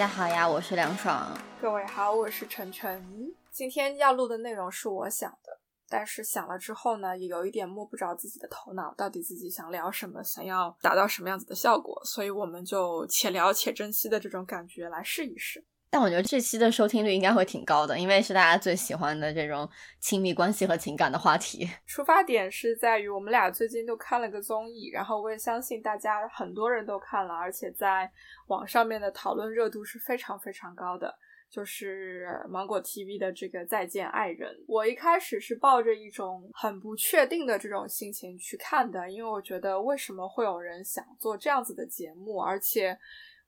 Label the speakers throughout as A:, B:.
A: 大家好呀，我是梁爽。
B: 各位好，我是晨晨。今天要录的内容是我想的，但是想了之后呢，也有一点摸不着自己的头脑，到底自己想聊什么，想要达到什么样子的效果，所以我们就且聊且珍惜的这种感觉来试一试。
A: 但我觉得这期的收听率应该会挺高的，因为是大家最喜欢的这种亲密关系和情感的话题。
B: 出发点是在于我们俩最近都看了个综艺，然后我也相信大家很多人都看了，而且在网上面的讨论热度是非常非常高的，就是芒果 TV 的这个《再见爱人》。我一开始是抱着一种很不确定的这种心情去看的，因为我觉得为什么会有人想做这样子的节目，而且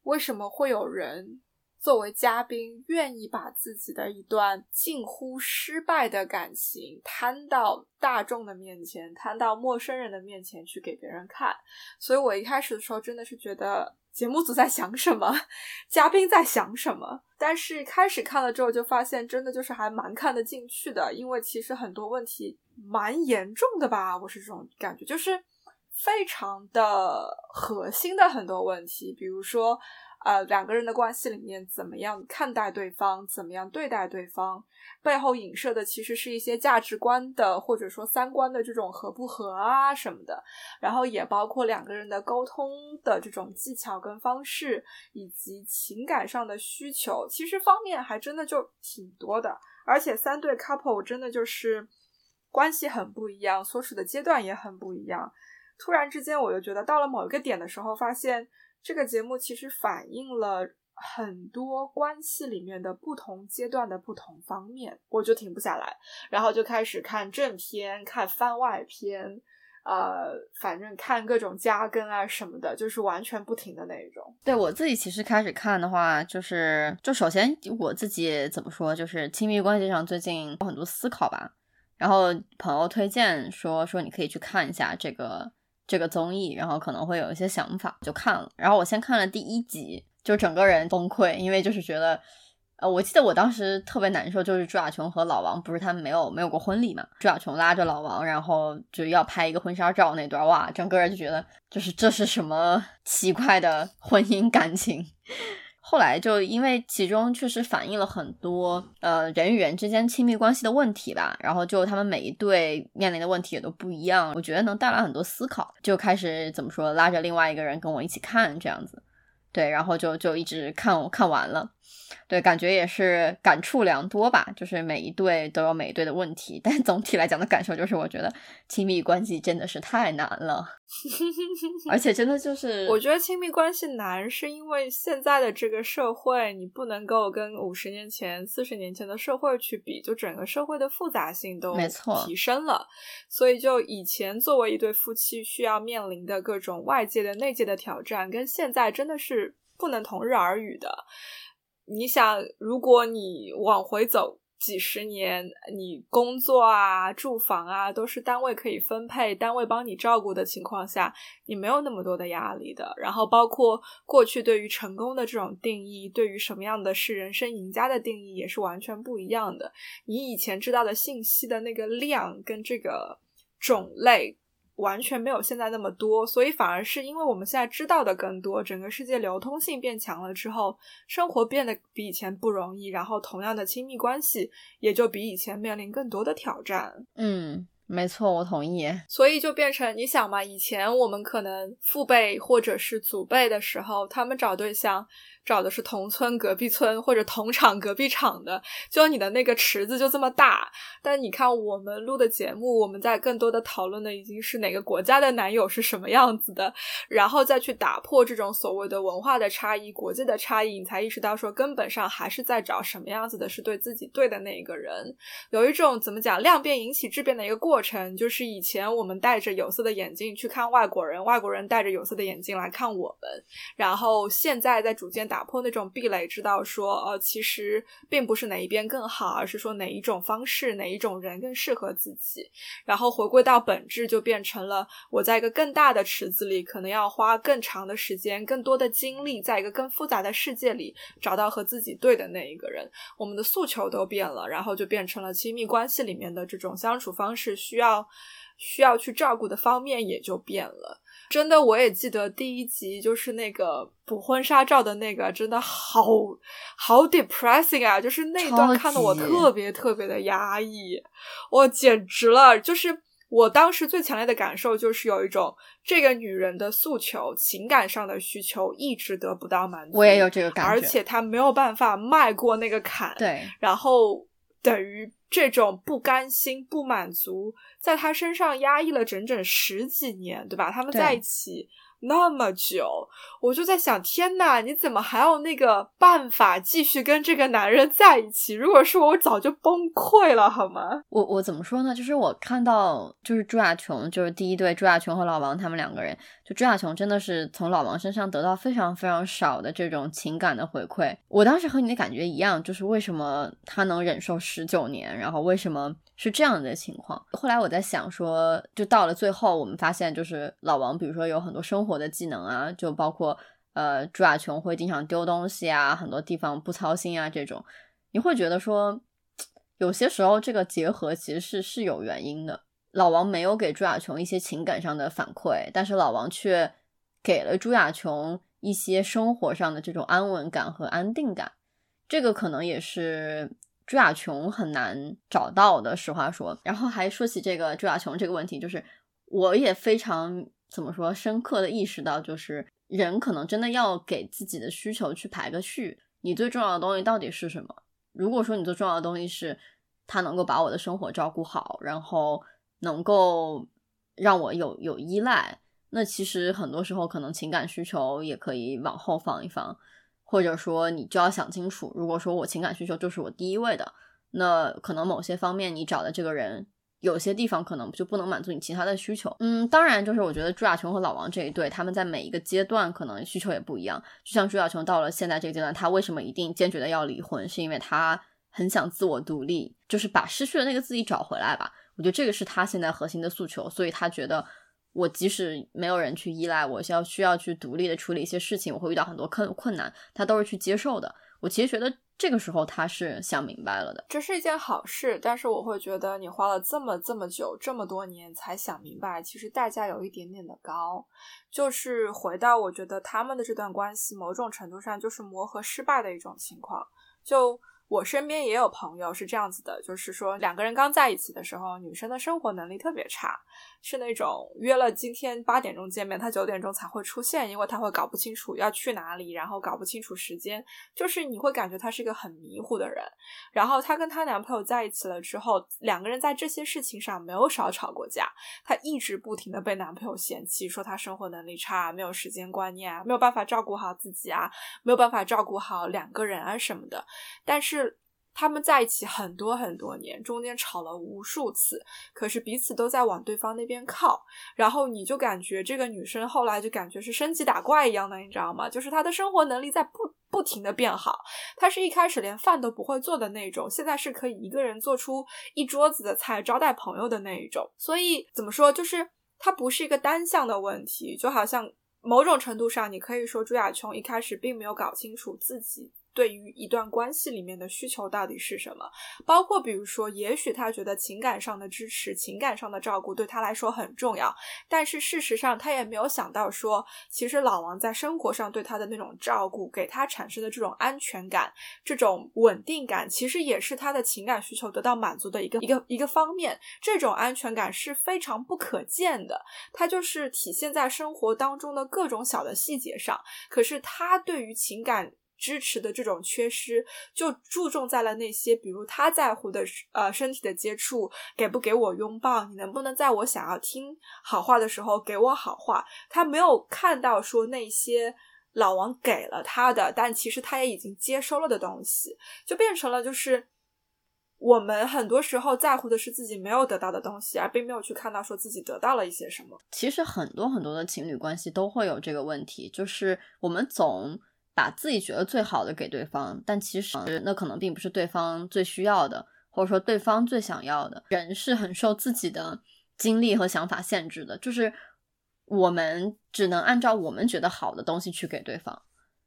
B: 为什么会有人。作为嘉宾，愿意把自己的一段近乎失败的感情摊到大众的面前，摊到陌生人的面前去给别人看。所以我一开始的时候真的是觉得节目组在想什么，嘉宾在想什么。但是开始看了之后，就发现真的就是还蛮看得进去的，因为其实很多问题蛮严重的吧，我是这种感觉，就是非常的核心的很多问题，比如说。呃，两个人的关系里面怎么样看待对方，怎么样对待对方，背后影射的其实是一些价值观的或者说三观的这种合不合啊什么的，然后也包括两个人的沟通的这种技巧跟方式，以及情感上的需求，其实方面还真的就挺多的。而且三对 couple 真的就是关系很不一样，所处的阶段也很不一样。突然之间，我就觉得到了某一个点的时候，发现。这个节目其实反映了很多关系里面的不同阶段的不同方面，我就停不下来，然后就开始看正片、看番外篇，呃，反正看各种加更啊什么的，就是完全不停的那种。
A: 对我自己其实开始看的话，就是就首先我自己怎么说，就是亲密关系上最近有很多思考吧，然后朋友推荐说说你可以去看一下这个。这个综艺，然后可能会有一些想法，就看了。然后我先看了第一集，就整个人崩溃，因为就是觉得，呃，我记得我当时特别难受，就是朱亚琼和老王不是他们没有没有过婚礼嘛，朱亚琼拉着老王，然后就要拍一个婚纱照那段，哇，整个人就觉得，就是这是什么奇怪的婚姻感情。后来就因为其中确实反映了很多呃人与人之间亲密关系的问题吧，然后就他们每一对面临的问题也都不一样，我觉得能带来很多思考，就开始怎么说拉着另外一个人跟我一起看这样子，对，然后就就一直看看完了。对，感觉也是感触良多吧。就是每一对都有每一对的问题，但总体来讲的感受就是，我觉得亲密关系真的是太难了，而且真的就是，
B: 我觉得亲密关系难，是因为现在的这个社会，你不能够跟五十年前、四十年前的社会去比，就整个社会的复杂性都
A: 没错
B: 提升了。所以，就以前作为一对夫妻需要面临的各种外界的、内界的挑战，跟现在真的是不能同日而语的。你想，如果你往回走几十年，你工作啊、住房啊都是单位可以分配、单位帮你照顾的情况下，你没有那么多的压力的。然后，包括过去对于成功的这种定义，对于什么样的是人生赢家的定义，也是完全不一样的。你以前知道的信息的那个量跟这个种类。完全没有现在那么多，所以反而是因为我们现在知道的更多，整个世界流通性变强了之后，生活变得比以前不容易，然后同样的亲密关系也就比以前面临更多的挑战。
A: 嗯，没错，我同意。
B: 所以就变成你想嘛，以前我们可能父辈或者是祖辈的时候，他们找对象。找的是同村隔壁村或者同厂隔壁厂的，就你的那个池子就这么大。但你看我们录的节目，我们在更多的讨论的已经是哪个国家的男友是什么样子的，然后再去打破这种所谓的文化的差异、国际的差异，你才意识到说根本上还是在找什么样子的是对自己对的那一个人。有一种怎么讲量变引起质变的一个过程，就是以前我们戴着有色的眼镜去看外国人，外国人戴着有色的眼镜来看我们，然后现在在逐渐。打破那种壁垒，知道说，呃，其实并不是哪一边更好，而是说哪一种方式、哪一种人更适合自己。然后回归到本质，就变成了我在一个更大的池子里，可能要花更长的时间、更多的精力，在一个更复杂的世界里找到和自己对的那一个人。我们的诉求都变了，然后就变成了亲密关系里面的这种相处方式，需要需要去照顾的方面也就变了。真的，我也记得第一集就是那个补婚纱照的那个，真的好好 depressing 啊！就是那段看的我特别特别的压抑，我简直了！就是我当时最强烈的感受就是有一种这个女人的诉求、情感上的需求一直得不到满足，
A: 我也有这个感觉，
B: 而且她没有办法迈过那个坎，
A: 对，
B: 然后等于。这种不甘心、不满足，在他身上压抑了整整十几年，对吧？他们在一起。那么久，我就在想，天呐，你怎么还有那个办法继续跟这个男人在一起？如果是我，我早就崩溃了，好吗？
A: 我我怎么说呢？就是我看到，就是朱亚琼，就是第一对朱亚琼和老王他们两个人，就朱亚琼真的是从老王身上得到非常非常少的这种情感的回馈。我当时和你的感觉一样，就是为什么他能忍受十九年，然后为什么？是这样的情况。后来我在想说，就到了最后，我们发现就是老王，比如说有很多生活的技能啊，就包括呃朱亚琼会经常丢东西啊，很多地方不操心啊，这种你会觉得说，有些时候这个结合其实是是有原因的。老王没有给朱亚琼一些情感上的反馈，但是老王却给了朱亚琼一些生活上的这种安稳感和安定感。这个可能也是。朱亚琼很难找到的，实话说。然后还说起这个朱亚琼这个问题，就是我也非常怎么说，深刻的意识到，就是人可能真的要给自己的需求去排个序。你最重要的东西到底是什么？如果说你最重要的东西是他能够把我的生活照顾好，然后能够让我有有依赖，那其实很多时候可能情感需求也可以往后放一放。或者说，你就要想清楚，如果说我情感需求就是我第一位的，那可能某些方面你找的这个人，有些地方可能就不能满足你其他的需求。嗯，当然，就是我觉得朱亚琼和老王这一对，他们在每一个阶段可能需求也不一样。就像朱亚琼到了现在这个阶段，他为什么一定坚决的要离婚，是因为他很想自我独立，就是把失去的那个自己找回来吧。我觉得这个是他现在核心的诉求，所以他觉得。我即使没有人去依赖，我需要需要去独立的处理一些事情，我会遇到很多困困难，他都是去接受的。我其实觉得这个时候他是想明白了的，
B: 这是一件好事。但是我会觉得你花了这么这么久这么多年才想明白，其实代价有一点点的高。就是回到我觉得他们的这段关系，某种程度上就是磨合失败的一种情况。就。我身边也有朋友是这样子的，就是说两个人刚在一起的时候，女生的生活能力特别差，是那种约了今天八点钟见面，他九点钟才会出现，因为他会搞不清楚要去哪里，然后搞不清楚时间，就是你会感觉他是一个很迷糊的人。然后她跟她男朋友在一起了之后，两个人在这些事情上没有少吵过架，她一直不停的被男朋友嫌弃，说她生活能力差，没有时间观念啊，没有办法照顾好自己啊，没有办法照顾好两个人啊什么的，但是。他们在一起很多很多年，中间吵了无数次，可是彼此都在往对方那边靠。然后你就感觉这个女生后来就感觉是升级打怪一样的，你知道吗？就是她的生活能力在不不停的变好。她是一开始连饭都不会做的那种，现在是可以一个人做出一桌子的菜招待朋友的那一种。所以怎么说，就是它不是一个单向的问题，就好像某种程度上，你可以说朱亚琼一开始并没有搞清楚自己。对于一段关系里面的需求到底是什么？包括比如说，也许他觉得情感上的支持、情感上的照顾对他来说很重要，但是事实上他也没有想到说，其实老王在生活上对他的那种照顾，给他产生的这种安全感、这种稳定感，其实也是他的情感需求得到满足的一个一个一个方面。这种安全感是非常不可见的，它就是体现在生活当中的各种小的细节上。可是他对于情感。支持的这种缺失，就注重在了那些，比如他在乎的，呃，身体的接触，给不给我拥抱，你能不能在我想要听好话的时候给我好话？他没有看到说那些老王给了他的，但其实他也已经接收了的东西，就变成了就是我们很多时候在乎的是自己没有得到的东西，而并没有去看到说自己得到了一些什么。
A: 其实很多很多的情侣关系都会有这个问题，就是我们总。把自己觉得最好的给对方，但其实那可能并不是对方最需要的，或者说对方最想要的。人是很受自己的经历和想法限制的，就是我们只能按照我们觉得好的东西去给对方。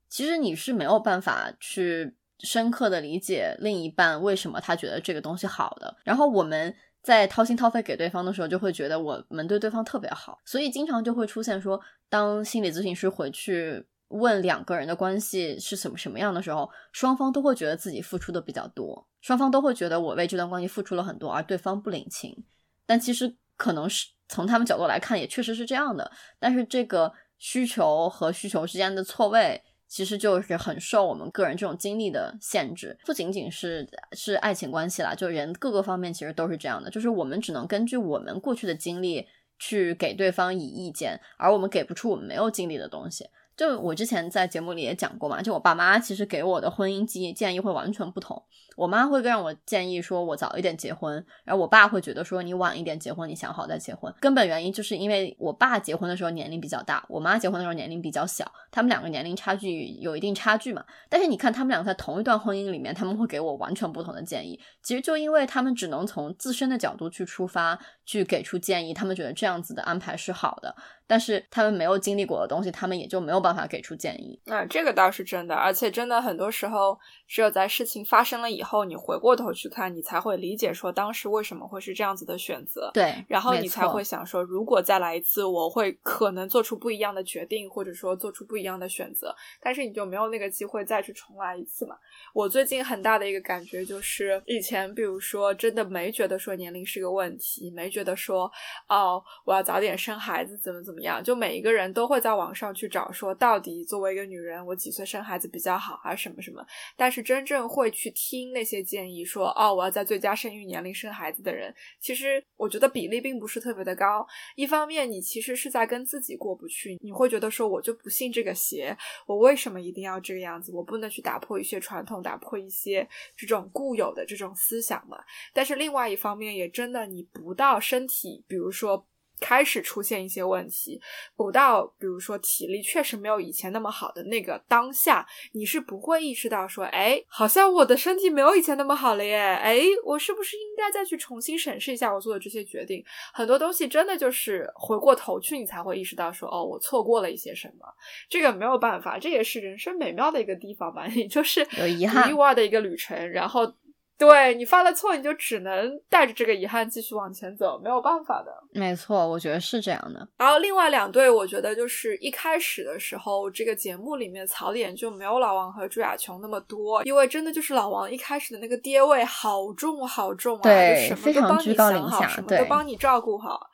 A: 其实你是没有办法去深刻的理解另一半为什么他觉得这个东西好的。然后我们在掏心掏肺给对方的时候，就会觉得我们对对方特别好，所以经常就会出现说，当心理咨询师回去。问两个人的关系是什么什么样的时候，双方都会觉得自己付出的比较多，双方都会觉得我为这段关系付出了很多，而对方不领情。但其实可能是从他们角度来看，也确实是这样的。但是这个需求和需求之间的错位，其实就是很受我们个人这种经历的限制。不仅仅是是爱情关系啦，就人各个方面其实都是这样的，就是我们只能根据我们过去的经历去给对方以意见，而我们给不出我们没有经历的东西。就我之前在节目里也讲过嘛，就我爸妈其实给我的婚姻建建议会完全不同。我妈会让我建议说我早一点结婚，然后我爸会觉得说你晚一点结婚，你想好再结婚。根本原因就是因为我爸结婚的时候年龄比较大，我妈结婚的时候年龄比较小，他们两个年龄差距有一定差距嘛。但是你看他们两个在同一段婚姻里面，他们会给我完全不同的建议。其实就因为他们只能从自身的角度去出发，去给出建议，他们觉得这样子的安排是好的。但是他们没有经历过的东西，他们也就没有办法给出建议。
B: 那这个倒是真的，而且真的很多时候，只有在事情发生了以后，你回过头去看，你才会理解说当时为什么会是这样子的选择。
A: 对，
B: 然后你才会想说，如果再来一次，我会可能做出不一样的决定，或者说做出不一样的选择。但是你就没有那个机会再去重来一次嘛？我最近很大的一个感觉就是，以前比如说真的没觉得说年龄是个问题，没觉得说哦，我要早点生孩子怎么怎么。怎么样？就每一个人都会在网上去找，说到底作为一个女人，我几岁生孩子比较好啊？什么什么？但是真正会去听那些建议，说哦，我要在最佳生育年龄生孩子的人，其实我觉得比例并不是特别的高。一方面，你其实是在跟自己过不去，你会觉得说，我就不信这个邪，我为什么一定要这个样子？我不能去打破一些传统，打破一些这种固有的这种思想嘛？但是另外一方面，也真的你不到身体，比如说。开始出现一些问题，补到比如说体力确实没有以前那么好的那个当下，你是不会意识到说，哎，好像我的身体没有以前那么好了耶，哎，我是不是应该再去重新审视一下我做的这些决定？很多东西真的就是回过头去，你才会意识到说，哦，我错过了一些什么。这个没有办法，这也是人生美妙的一个地方吧，也就是
A: 有遗憾、
B: 意外的一个旅程，然后。对你犯了错，你就只能带着这个遗憾继续往前走，没有办法的。
A: 没错，我觉得是这样的。
B: 然后另外两对，我觉得就是一开始的时候，这个节目里面槽点就没有老王和朱亚琼那么多，因为真的就是老王一开始的那个爹味好重好重啊，
A: 对，
B: 什么都帮你想好，什么都帮你照顾好。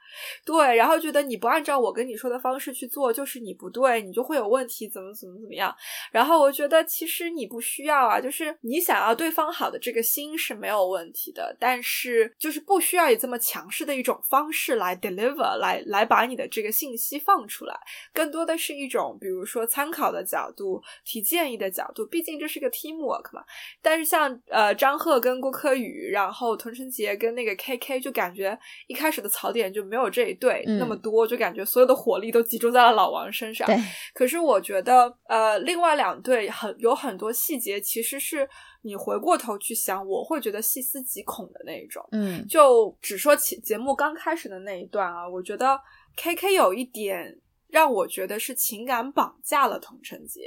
B: 对，然后觉得你不按照我跟你说的方式去做，就是你不对，你就会有问题，怎么怎么怎么样。然后我觉得其实你不需要啊，就是你想要对方好的这个心是没有问题的，但是就是不需要以这么强势的一种方式来 deliver，来来把你的这个信息放出来，更多的是一种比如说参考的角度、提建议的角度，毕竟这是个 teamwork 嘛。但是像呃张赫跟郭柯宇，然后童晨杰跟那个 KK，就感觉一开始的槽点就没有。有这一对那么多，就感觉所有的火力都集中在了老王身上。可是我觉得，呃，另外两对很有很多细节，其实是你回过头去想，我会觉得细思极恐的那一种。
A: 嗯，
B: 就只说起节目刚开始的那一段啊，我觉得 K K 有一点让我觉得是情感绑架了童晨杰，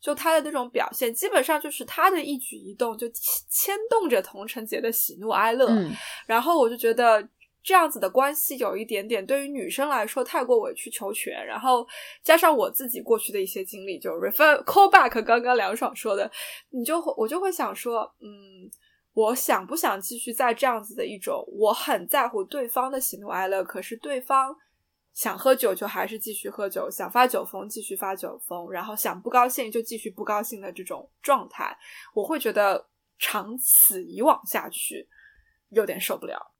B: 就他的那种表现，基本上就是他的一举一动就牵动着童晨杰的喜怒哀乐。
A: 嗯，
B: 然后我就觉得。这样子的关系有一点点对于女生来说太过委曲求全，然后加上我自己过去的一些经历，就 refer call back 刚刚梁爽说的，你就会我就会想说，嗯，我想不想继续在这样子的一种我很在乎对方的喜怒哀乐，可是对方想喝酒就还是继续喝酒，想发酒疯继续发酒疯，然后想不高兴就继续不高兴的这种状态，我会觉得长此以往下去有点受不了。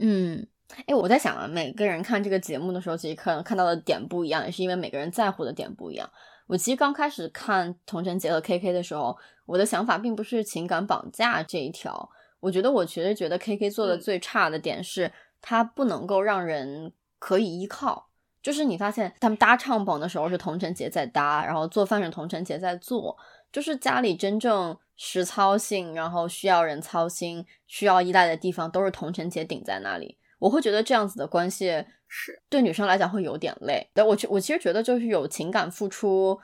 A: 嗯，哎，我在想啊，每个人看这个节目的时候，其实可能看到的点不一样，也是因为每个人在乎的点不一样。我其实刚开始看童晨杰和 KK 的时候，我的想法并不是情感绑架这一条。我觉得，我其实觉得 KK 做的最差的点是，他不能够让人可以依靠。就是你发现他们搭帐篷的时候是同城节在搭，然后做饭是同城节在做，就是家里真正实操性，然后需要人操心、需要依赖的地方都是同城节顶在那里。我会觉得这样子的关系
B: 是
A: 对女生来讲会有点累。但我我其实觉得就是有情感付出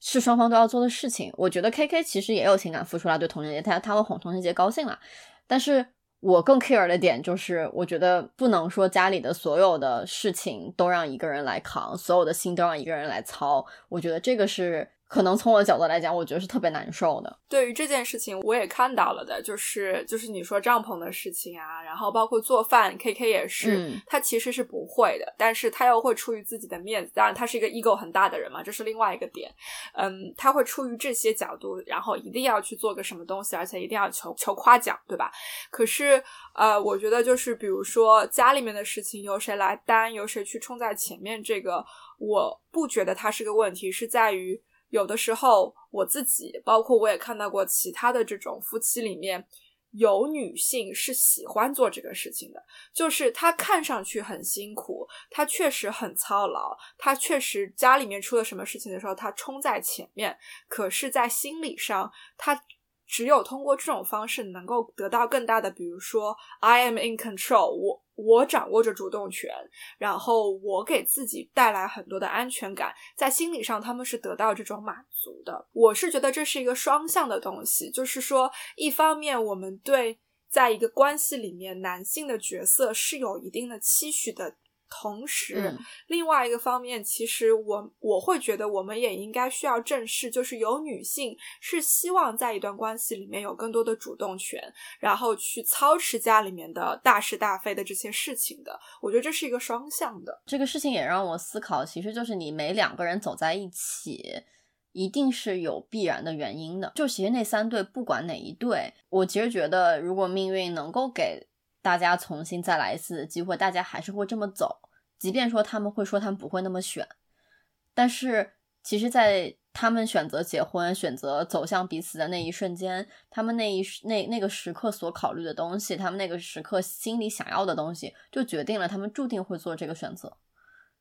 A: 是双方都要做的事情。我觉得 K K 其实也有情感付出啦，对同城节，他他会哄同城节高兴啦，但是。我更 care 的点就是，我觉得不能说家里的所有的事情都让一个人来扛，所有的心都让一个人来操。我觉得这个是。可能从我的角度来讲，我觉得是特别难受的。
B: 对于这件事情，我也看到了的，就是就是你说帐篷的事情啊，然后包括做饭，K K 也是，他其实是不会的，但是他又会出于自己的面子，当然他是一个 ego 很大的人嘛，这是另外一个点。嗯，他会出于这些角度，然后一定要去做个什么东西，而且一定要求求夸奖，对吧？可是呃，我觉得就是比如说家里面的事情由谁来担，由谁去冲在前面，这个我不觉得它是个问题，是在于。有的时候，我自己，包括我也看到过其他的这种夫妻里面，有女性是喜欢做这个事情的，就是她看上去很辛苦，她确实很操劳，她确实家里面出了什么事情的时候，她冲在前面，可是，在心理上，她。只有通过这种方式，能够得到更大的，比如说，I am in control，我我掌握着主动权，然后我给自己带来很多的安全感，在心理上他们是得到这种满足的。我是觉得这是一个双向的东西，就是说，一方面我们对在一个关系里面男性的角色是有一定的期许的。同时，另外一个方面，其实我我会觉得，我们也应该需要正视，就是有女性是希望在一段关系里面有更多的主动权，然后去操持家里面的大是大非的这些事情的。我觉得这是一个双向的。
A: 这个事情也让我思考，其实就是你每两个人走在一起，一定是有必然的原因的。就其实那三对，不管哪一对，我其实觉得，如果命运能够给。大家重新再来一次的机会，大家还是会这么走。即便说他们会说他们不会那么选，但是其实，在他们选择结婚、选择走向彼此的那一瞬间，他们那一那那个时刻所考虑的东西，他们那个时刻心里想要的东西，就决定了他们注定会做这个选择。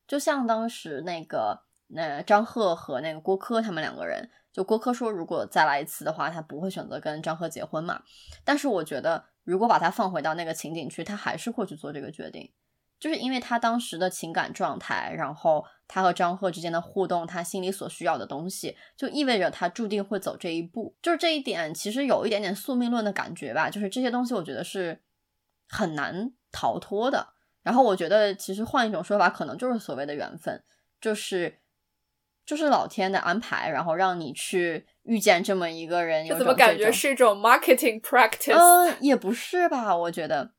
A: 就像当时那个那张赫和那个郭柯他们两个人，就郭柯说，如果再来一次的话，他不会选择跟张赫结婚嘛。但是我觉得。如果把他放回到那个情景去，他还是会去做这个决定，就是因为他当时的情感状态，然后他和张赫之间的互动，他心里所需要的东西，就意味着他注定会走这一步。就是这一点，其实有一点点宿命论的感觉吧。就是这些东西，我觉得是很难逃脱的。然后我觉得，其实换一种说法，可能就是所谓的缘分，就是就是老天的安排，然后让你去。遇见这么一个人，
B: 怎么感觉是一种 marketing practice？
A: 嗯，也不是吧？我觉得，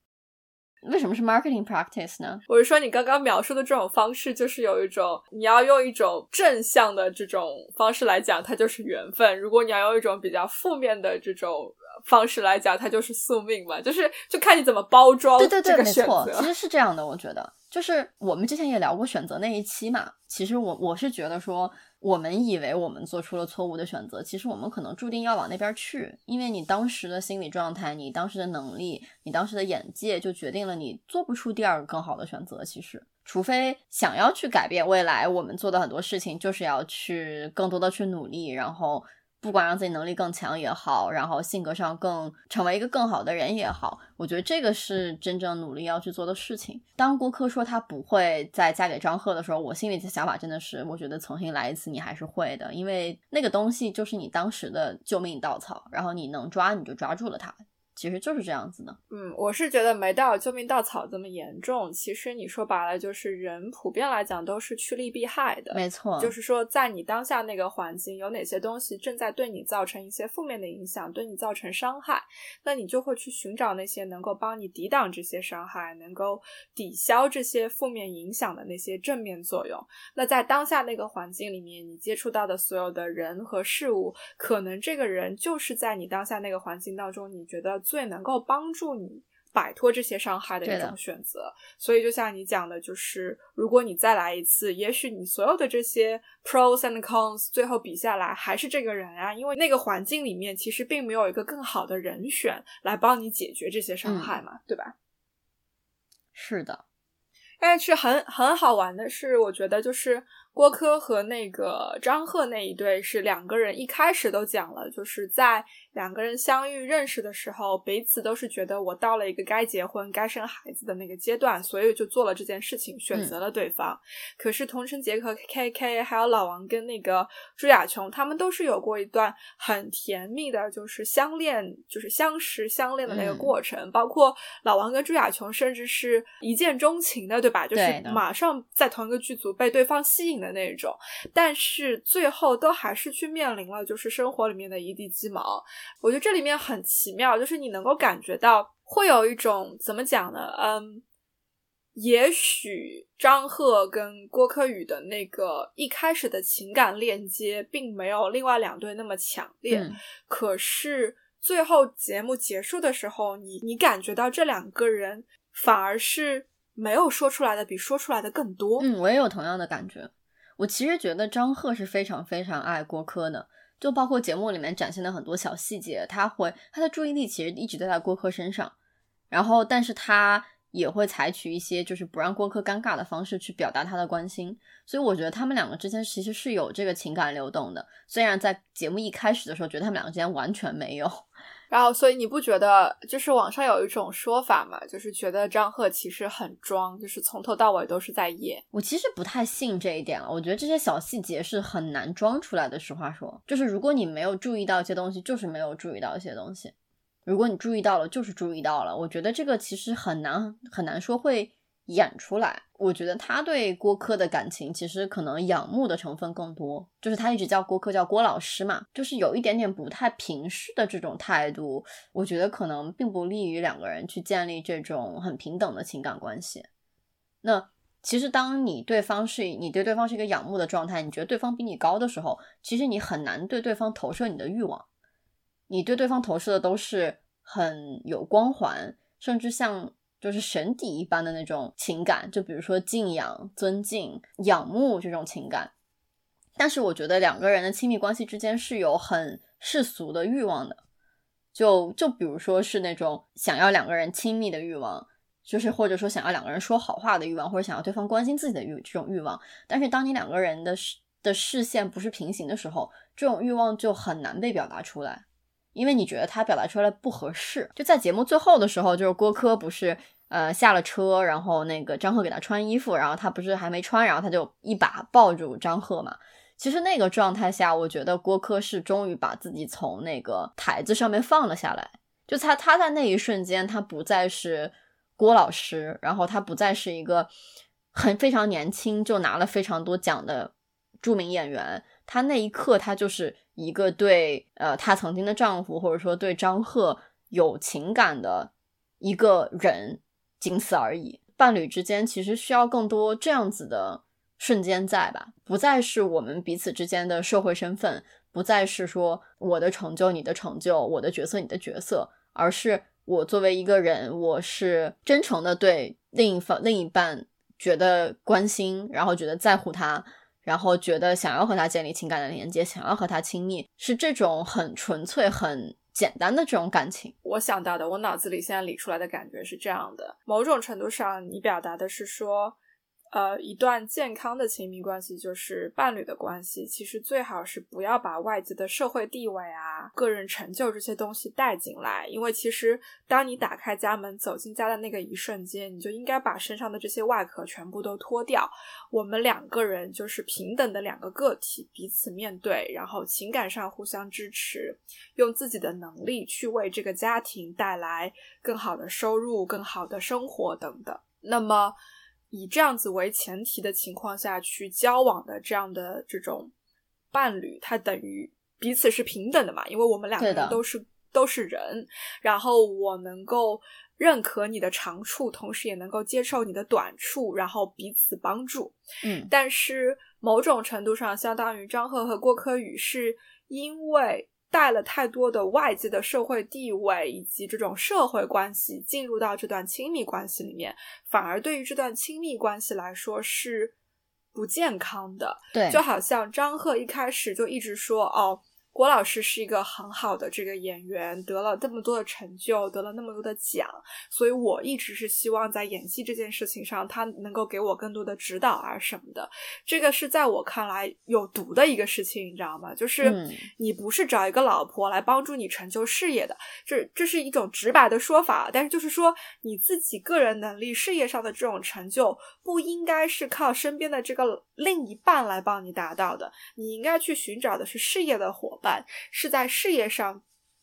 A: 为什么是 marketing practice 呢？
B: 我是说，你刚刚描述的这种方式，就是有一种你要用一种正向的这种方式来讲，它就是缘分；如果你要用一种比较负面的这种方式来讲，它就是宿命嘛。就是就看你怎么包装。
A: 对对对，没错，其实是这样的。我觉得，就是我们之前也聊过选择那一期嘛。其实我我是觉得说。我们以为我们做出了错误的选择，其实我们可能注定要往那边去，因为你当时的心理状态、你当时的能力、你当时的眼界，就决定了你做不出第二个更好的选择。其实，除非想要去改变未来，我们做的很多事情就是要去更多的去努力，然后。不管让自己能力更强也好，然后性格上更成为一个更好的人也好，我觉得这个是真正努力要去做的事情。当郭柯说他不会再嫁给张赫的时候，我心里的想法真的是，我觉得重新来一次你还是会的，因为那个东西就是你当时的救命稻草，然后你能抓你就抓住了它。其实就是这样子的。
B: 嗯，我是觉得没到救命稻草这么严重。其实你说白了，就是人普遍来讲都是趋利避害的。
A: 没错，
B: 就是说在你当下那个环境，有哪些东西正在对你造成一些负面的影响，对你造成伤害，那你就会去寻找那些能够帮你抵挡这些伤害，能够抵消这些负面影响的那些正面作用。那在当下那个环境里面，你接触到的所有的人和事物，可能这个人就是在你当下那个环境当中，你觉得。最能够帮助你摆脱这些伤害的一种选择，所以就像你讲的，就是如果你再来一次，也许你所有的这些 pros and cons 最后比下来还是这个人啊，因为那个环境里面其实并没有一个更好的人选来帮你解决这些伤害嘛，对吧？
A: 是的。
B: 但是很很好玩的是，我觉得就是郭柯和那个张赫那一对是两个人一开始都讲了，就是在两个人相遇认识的时候，彼此都是觉得我到了一个该结婚、该生孩子的那个阶段，所以就做了这件事情，选择了对方。可是童晨杰和 K K 还有老王跟那个朱亚琼，他们都是有过一段很甜蜜的，就是相恋，就是相识相恋的那个过程。包括老王跟朱亚琼，甚至是一见钟情的，对吧？就是马上在同一个剧组被对方吸引的那种。但是最后都还是去面临了，就是生活里面的一地鸡毛。我觉得这里面很奇妙，就是你能够感觉到会有一种怎么讲呢？嗯，也许张赫跟郭柯宇的那个一开始的情感链接并没有另外两对那么强烈，可是最后节目结束的时候，你你感觉到这两个人反而是没有说出来的比说出来的更多。
A: 嗯，我也有同样的感觉。我其实觉得张赫是非常非常爱郭柯的。就包括节目里面展现的很多小细节，他会他的注意力其实一直都在郭柯身上，然后但是他也会采取一些就是不让郭柯尴尬的方式去表达他的关心，所以我觉得他们两个之间其实是有这个情感流动的，虽然在节目一开始的时候觉得他们两个之间完全没有。
B: 然后，所以你不觉得就是网上有一种说法嘛？就是觉得张赫其实很装，就是从头到尾都是在演。
A: 我其实不太信这一点了。我觉得这些小细节是很难装出来的。实话说，就是如果你没有注意到一些东西，就是没有注意到一些东西；如果你注意到了，就是注意到了。我觉得这个其实很难很难说会。演出来，我觉得他对郭柯的感情其实可能仰慕的成分更多，就是他一直叫郭柯叫郭老师嘛，就是有一点点不太平视的这种态度，我觉得可能并不利于两个人去建立这种很平等的情感关系。那其实当你对方是你对对方是一个仰慕的状态，你觉得对方比你高的时候，其实你很难对对方投射你的欲望，你对对方投射的都是很有光环，甚至像。就是神邸一般的那种情感，就比如说敬仰、尊敬、仰慕这种情感。但是我觉得两个人的亲密关系之间是有很世俗的欲望的，就就比如说是那种想要两个人亲密的欲望，就是或者说想要两个人说好话的欲望，或者想要对方关心自己的欲这种欲望。但是当你两个人的视的视线不是平行的时候，这种欲望就很难被表达出来。因为你觉得他表达出来不合适，就在节目最后的时候，就是郭柯不是呃下了车，然后那个张赫给他穿衣服，然后他不是还没穿，然后他就一把抱住张赫嘛。其实那个状态下，我觉得郭柯是终于把自己从那个台子上面放了下来，就他他在那一瞬间，他不再是郭老师，然后他不再是一个很非常年轻就拿了非常多奖的著名演员。他那一刻，他就是一个对呃她曾经的丈夫，或者说对张赫有情感的一个人，仅此而已。伴侣之间其实需要更多这样子的瞬间在吧？不再是我们彼此之间的社会身份，不再是说我的成就、你的成就、我的角色、你的角色，而是我作为一个人，我是真诚的对另一方、另一半觉得关心，然后觉得在乎他。然后觉得想要和他建立情感的连接，想要和他亲密，是这种很纯粹、很简单的这种感情。
B: 我想到的，我脑子里现在理出来的感觉是这样的：某种程度上，你表达的是说。呃，一段健康的亲密关系就是伴侣的关系，其实最好是不要把外界的社会地位啊、个人成就这些东西带进来，因为其实当你打开家门走进家的那个一瞬间，你就应该把身上的这些外壳全部都脱掉。我们两个人就是平等的两个个体，彼此面对，然后情感上互相支持，用自己的能力去为这个家庭带来更好的收入、更好的生活等等。那么。以这样子为前提的情况下去交往的这样的这种伴侣，他等于彼此是平等的嘛？因为我们两个人都是都是人，然后我能够认可你的长处，同时也能够接受你的短处，然后彼此帮助。
A: 嗯，
B: 但是某种程度上，相当于张赫和郭柯宇是因为。带了太多的外界的社会地位以及这种社会关系进入到这段亲密关系里面，反而对于这段亲密关系来说是不健康的。
A: 对，
B: 就好像张赫一开始就一直说哦。郭老师是一个很好的这个演员，得了这么多的成就，得了那么多的奖，所以我一直是希望在演戏这件事情上，他能够给我更多的指导啊什么的。这个是在我看来有毒的一个事情，你知道吗？就是你不是找一个老婆来帮助你成就事业的，这这是一种直白的说法，但是就是说你自己个人能力、事业上的这种成就，不应该是靠身边的这个另一半来帮你达到的，你应该去寻找的是事业的伙伴，是在事业上。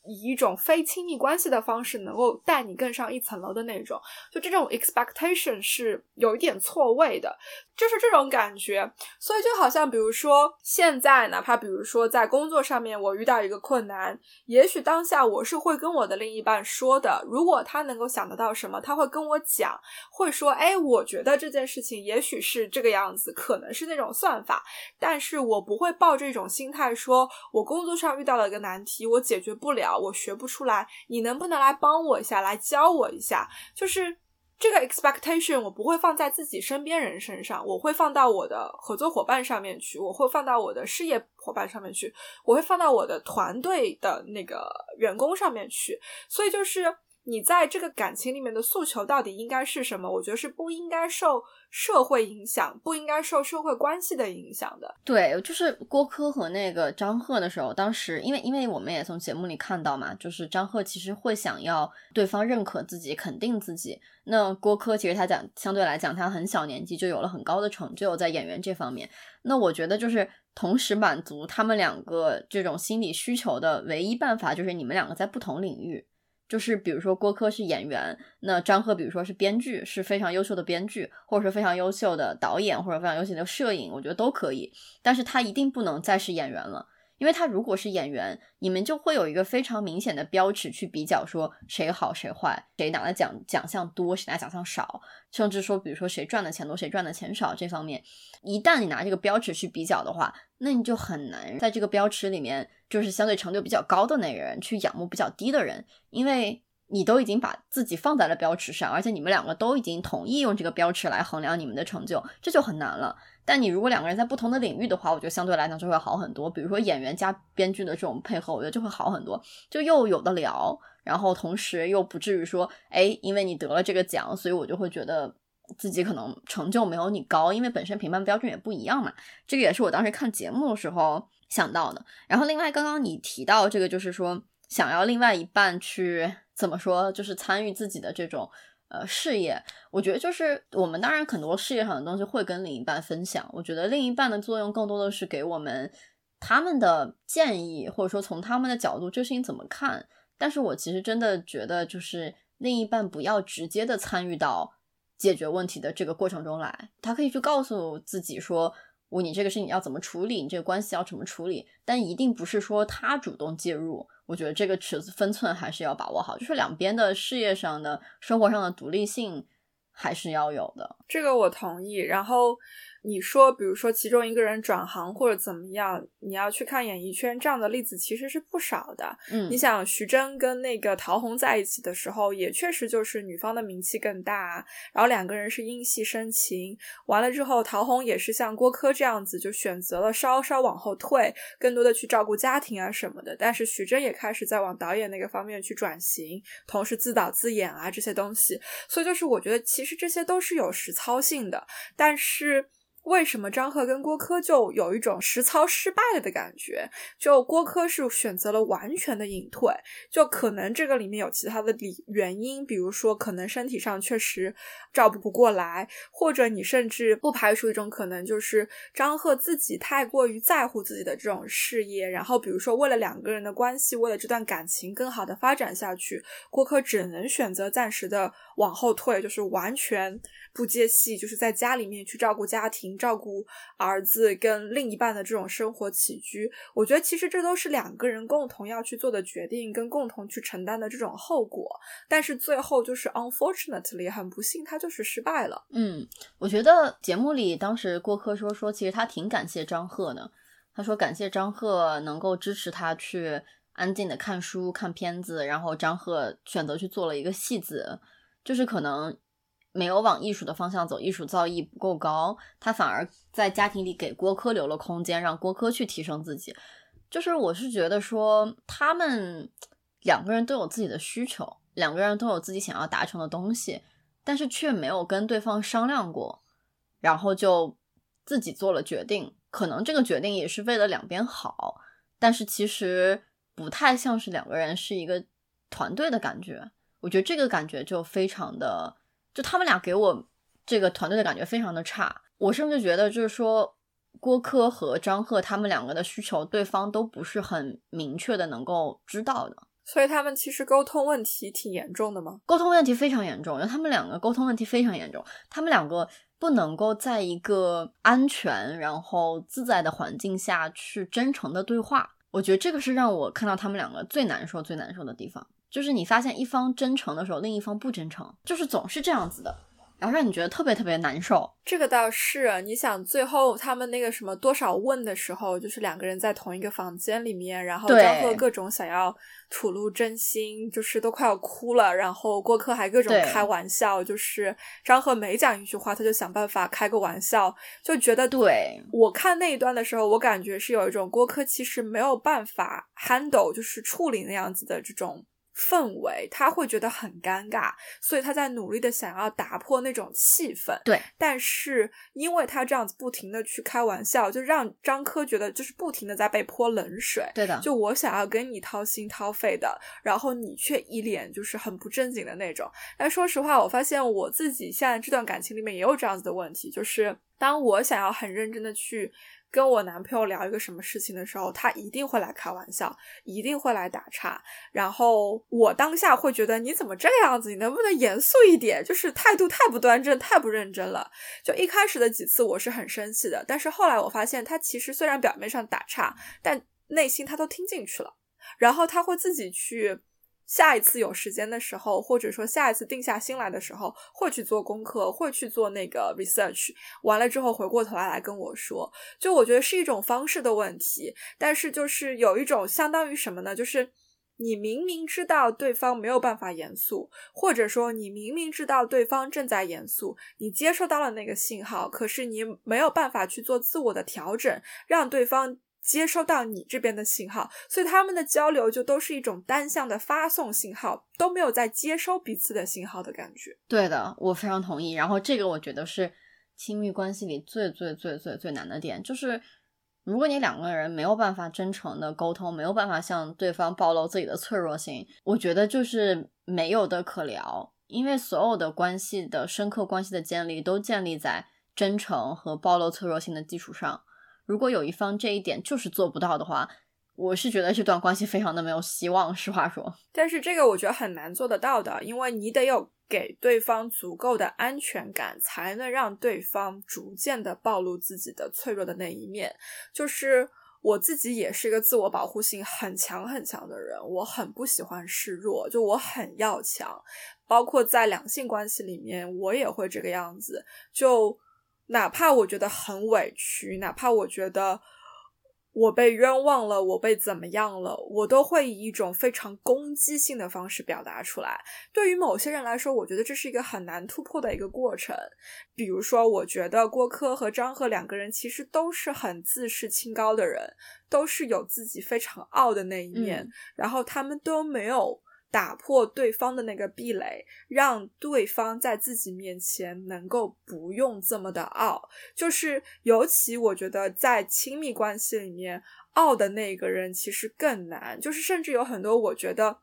B: 以一种非亲密关系的方式，能够带你更上一层楼的那种，就这种 expectation 是有一点错位的，就是这种感觉。所以就好像，比如说现在，哪怕比如说在工作上面，我遇到一个困难，也许当下我是会跟我的另一半说的。如果他能够想得到什么，他会跟我讲，会说：“哎，我觉得这件事情也许是这个样子，可能是那种算法。”但是我不会抱这种心态，说我工作上遇到了一个难题，我解决不了。我学不出来，你能不能来帮我一下，来教我一下？就是这个 expectation，我不会放在自己身边人身上，我会放到我的合作伙伴上面去，我会放到我的事业伙伴上面去，我会放到我的团队的那个员工上面去。所以就是。你在这个感情里面的诉求到底应该是什么？我觉得是不应该受社会影响，不应该受社会关系的影响的。
A: 对，就是郭柯和那个张赫的时候，当时因为因为我们也从节目里看到嘛，就是张赫其实会想要对方认可自己、肯定自己。那郭柯其实他讲相对来讲，他很小年纪就有了很高的成就在演员这方面。那我觉得就是同时满足他们两个这种心理需求的唯一办法，就是你们两个在不同领域。就是比如说郭柯是演员，那张赫比如说是编剧，是非常优秀的编剧，或者说非常优秀的导演，或者非常优秀的摄影，我觉得都可以。但是他一定不能再是演员了。因为他如果是演员，你们就会有一个非常明显的标尺去比较，说谁好谁坏，谁拿的奖奖项多，谁拿奖项少，甚至说，比如说谁赚的钱多，谁赚的钱少，这方面，一旦你拿这个标尺去比较的话，那你就很难在这个标尺里面，就是相对成就比较高的那个人去仰慕比较低的人，因为。你都已经把自己放在了标尺上，而且你们两个都已经同意用这个标尺来衡量你们的成就，这就很难了。但你如果两个人在不同的领域的话，我觉得相对来讲就会好很多。比如说演员加编剧的这种配合，我觉得就会好很多，就又有的聊，然后同时又不至于说，哎，因为你得了这个奖，所以我就会觉得自己可能成就没有你高，因为本身评判标准也不一样嘛。这个也是我当时看节目的时候想到的。然后另外刚刚你提到这个，就是说想要另外一半去。怎么说？就是参与自己的这种呃事业，我觉得就是我们当然很多事业上的东西会跟另一半分享。我觉得另一半的作用更多的是给我们他们的建议，或者说从他们的角度这事情怎么看。但是我其实真的觉得，就是另一半不要直接的参与到解决问题的这个过程中来，他可以去告诉自己说。我你这个事情要怎么处理？你这个关系要怎么处理？但一定不是说他主动介入。我觉得这个尺子分寸还是要把握好，就是两边的事业上的、生活上的独立性还是要有的。
B: 这个我同意。然后。你说，比如说其中一个人转行或者怎么样，你要去看演艺圈这样的例子其实是不少的。
A: 嗯，
B: 你想徐峥跟那个陶虹在一起的时候，也确实就是女方的名气更大，然后两个人是因戏生情。完了之后，陶虹也是像郭柯这样子，就选择了稍稍往后退，更多的去照顾家庭啊什么的。但是徐峥也开始在往导演那个方面去转型，同时自导自演啊这些东西。所以就是我觉得其实这些都是有实操性的，但是。为什么张赫跟郭柯就有一种实操失败了的感觉？就郭柯是选择了完全的隐退，就可能这个里面有其他的理原因，比如说可能身体上确实照顾不过来，或者你甚至不排除一种可能，就是张赫自己太过于在乎自己的这种事业，然后比如说为了两个人的关系，为了这段感情更好的发展下去，郭柯只能选择暂时的往后退，就是完全不接戏，就是在家里面去照顾家庭。照顾儿子跟另一半的这种生活起居，我觉得其实这都是两个人共同要去做的决定，跟共同去承担的这种后果。但是最后就是 unfortunately 很不幸，他就是失败了。
A: 嗯，我觉得节目里当时郭柯说说，其实他挺感谢张赫的。他说感谢张赫能够支持他去安静的看书看片子，然后张赫选择去做了一个戏子，就是可能。没有往艺术的方向走，艺术造诣不够高，他反而在家庭里给郭柯留了空间，让郭柯去提升自己。就是我是觉得说他们两个人都有自己的需求，两个人都有自己想要达成的东西，但是却没有跟对方商量过，然后就自己做了决定。可能这个决定也是为了两边好，但是其实不太像是两个人是一个团队的感觉。我觉得这个感觉就非常的，就他们俩给我这个团队的感觉非常的差。我甚至觉得，就是说郭柯和张赫他们两个的需求，对方都不是很明确的能够知道的。
B: 所以他们其实沟通问题挺严重的吗？
A: 沟通问题非常严重，因为他们两个沟通问题非常严重，他们两个不能够在一个安全然后自在的环境下去真诚的对话。我觉得这个是让我看到他们两个最难受、最难受的地方。就是你发现一方真诚的时候，另一方不真诚，就是总是这样子的，然后让你觉得特别特别难受。
B: 这个倒是，你想最后他们那个什么多少问的时候，就是两个人在同一个房间里面，然后张赫各种想要吐露真心，就是都快要哭了，然后郭柯还各种开玩笑，就是张赫每讲一句话，他就想办法开个玩笑，就觉得
A: 对
B: 我看那一段的时候，我感觉是有一种郭柯其实没有办法 handle，就是处理那样子的这种。氛围，他会觉得很尴尬，所以他在努力的想要打破那种气氛。
A: 对，
B: 但是因为他这样子不停的去开玩笑，就让张科觉得就是不停的在被泼冷水。
A: 对的，
B: 就我想要跟你掏心掏肺的，然后你却一脸就是很不正经的那种。但说实话，我发现我自己现在这段感情里面也有这样子的问题，就是当我想要很认真的去。跟我男朋友聊一个什么事情的时候，他一定会来开玩笑，一定会来打岔。然后我当下会觉得你怎么这个样子？你能不能严肃一点？就是态度太不端正，太不认真了。就一开始的几次我是很生气的，但是后来我发现他其实虽然表面上打岔，但内心他都听进去了。然后他会自己去。下一次有时间的时候，或者说下一次定下心来的时候，会去做功课，会去做那个 research，完了之后回过头来来跟我说，就我觉得是一种方式的问题，但是就是有一种相当于什么呢？就是你明明知道对方没有办法严肃，或者说你明明知道对方正在严肃，你接收到了那个信号，可是你没有办法去做自我的调整，让对方。接收到你这边的信号，所以他们的交流就都是一种单向的发送信号，都没有在接收彼此的信号的感觉。
A: 对的，我非常同意。然后这个我觉得是亲密关系里最最最最最难的点，就是如果你两个人没有办法真诚的沟通，没有办法向对方暴露自己的脆弱性，我觉得就是没有的可聊。因为所有的关系的深刻关系的建立，都建立在真诚和暴露脆弱性的基础上。如果有一方这一点就是做不到的话，我是觉得这段关系非常的没有希望。实话说，
B: 但是这个我觉得很难做得到的，因为你得有给对方足够的安全感，才能让对方逐渐的暴露自己的脆弱的那一面。就是我自己也是一个自我保护性很强很强的人，我很不喜欢示弱，就我很要强，包括在两性关系里面，我也会这个样子，就。哪怕我觉得很委屈，哪怕我觉得我被冤枉了，我被怎么样了，我都会以一种非常攻击性的方式表达出来。对于某些人来说，我觉得这是一个很难突破的一个过程。比如说，我觉得郭柯和张赫两个人其实都是很自视清高的人，都是有自己非常傲的那一面，然后他们都没有。打破对方的那个壁垒，让对方在自己面前能够不用这么的傲。就是尤其我觉得在亲密关系里面，傲的那个人其实更难。就是甚至有很多我觉得。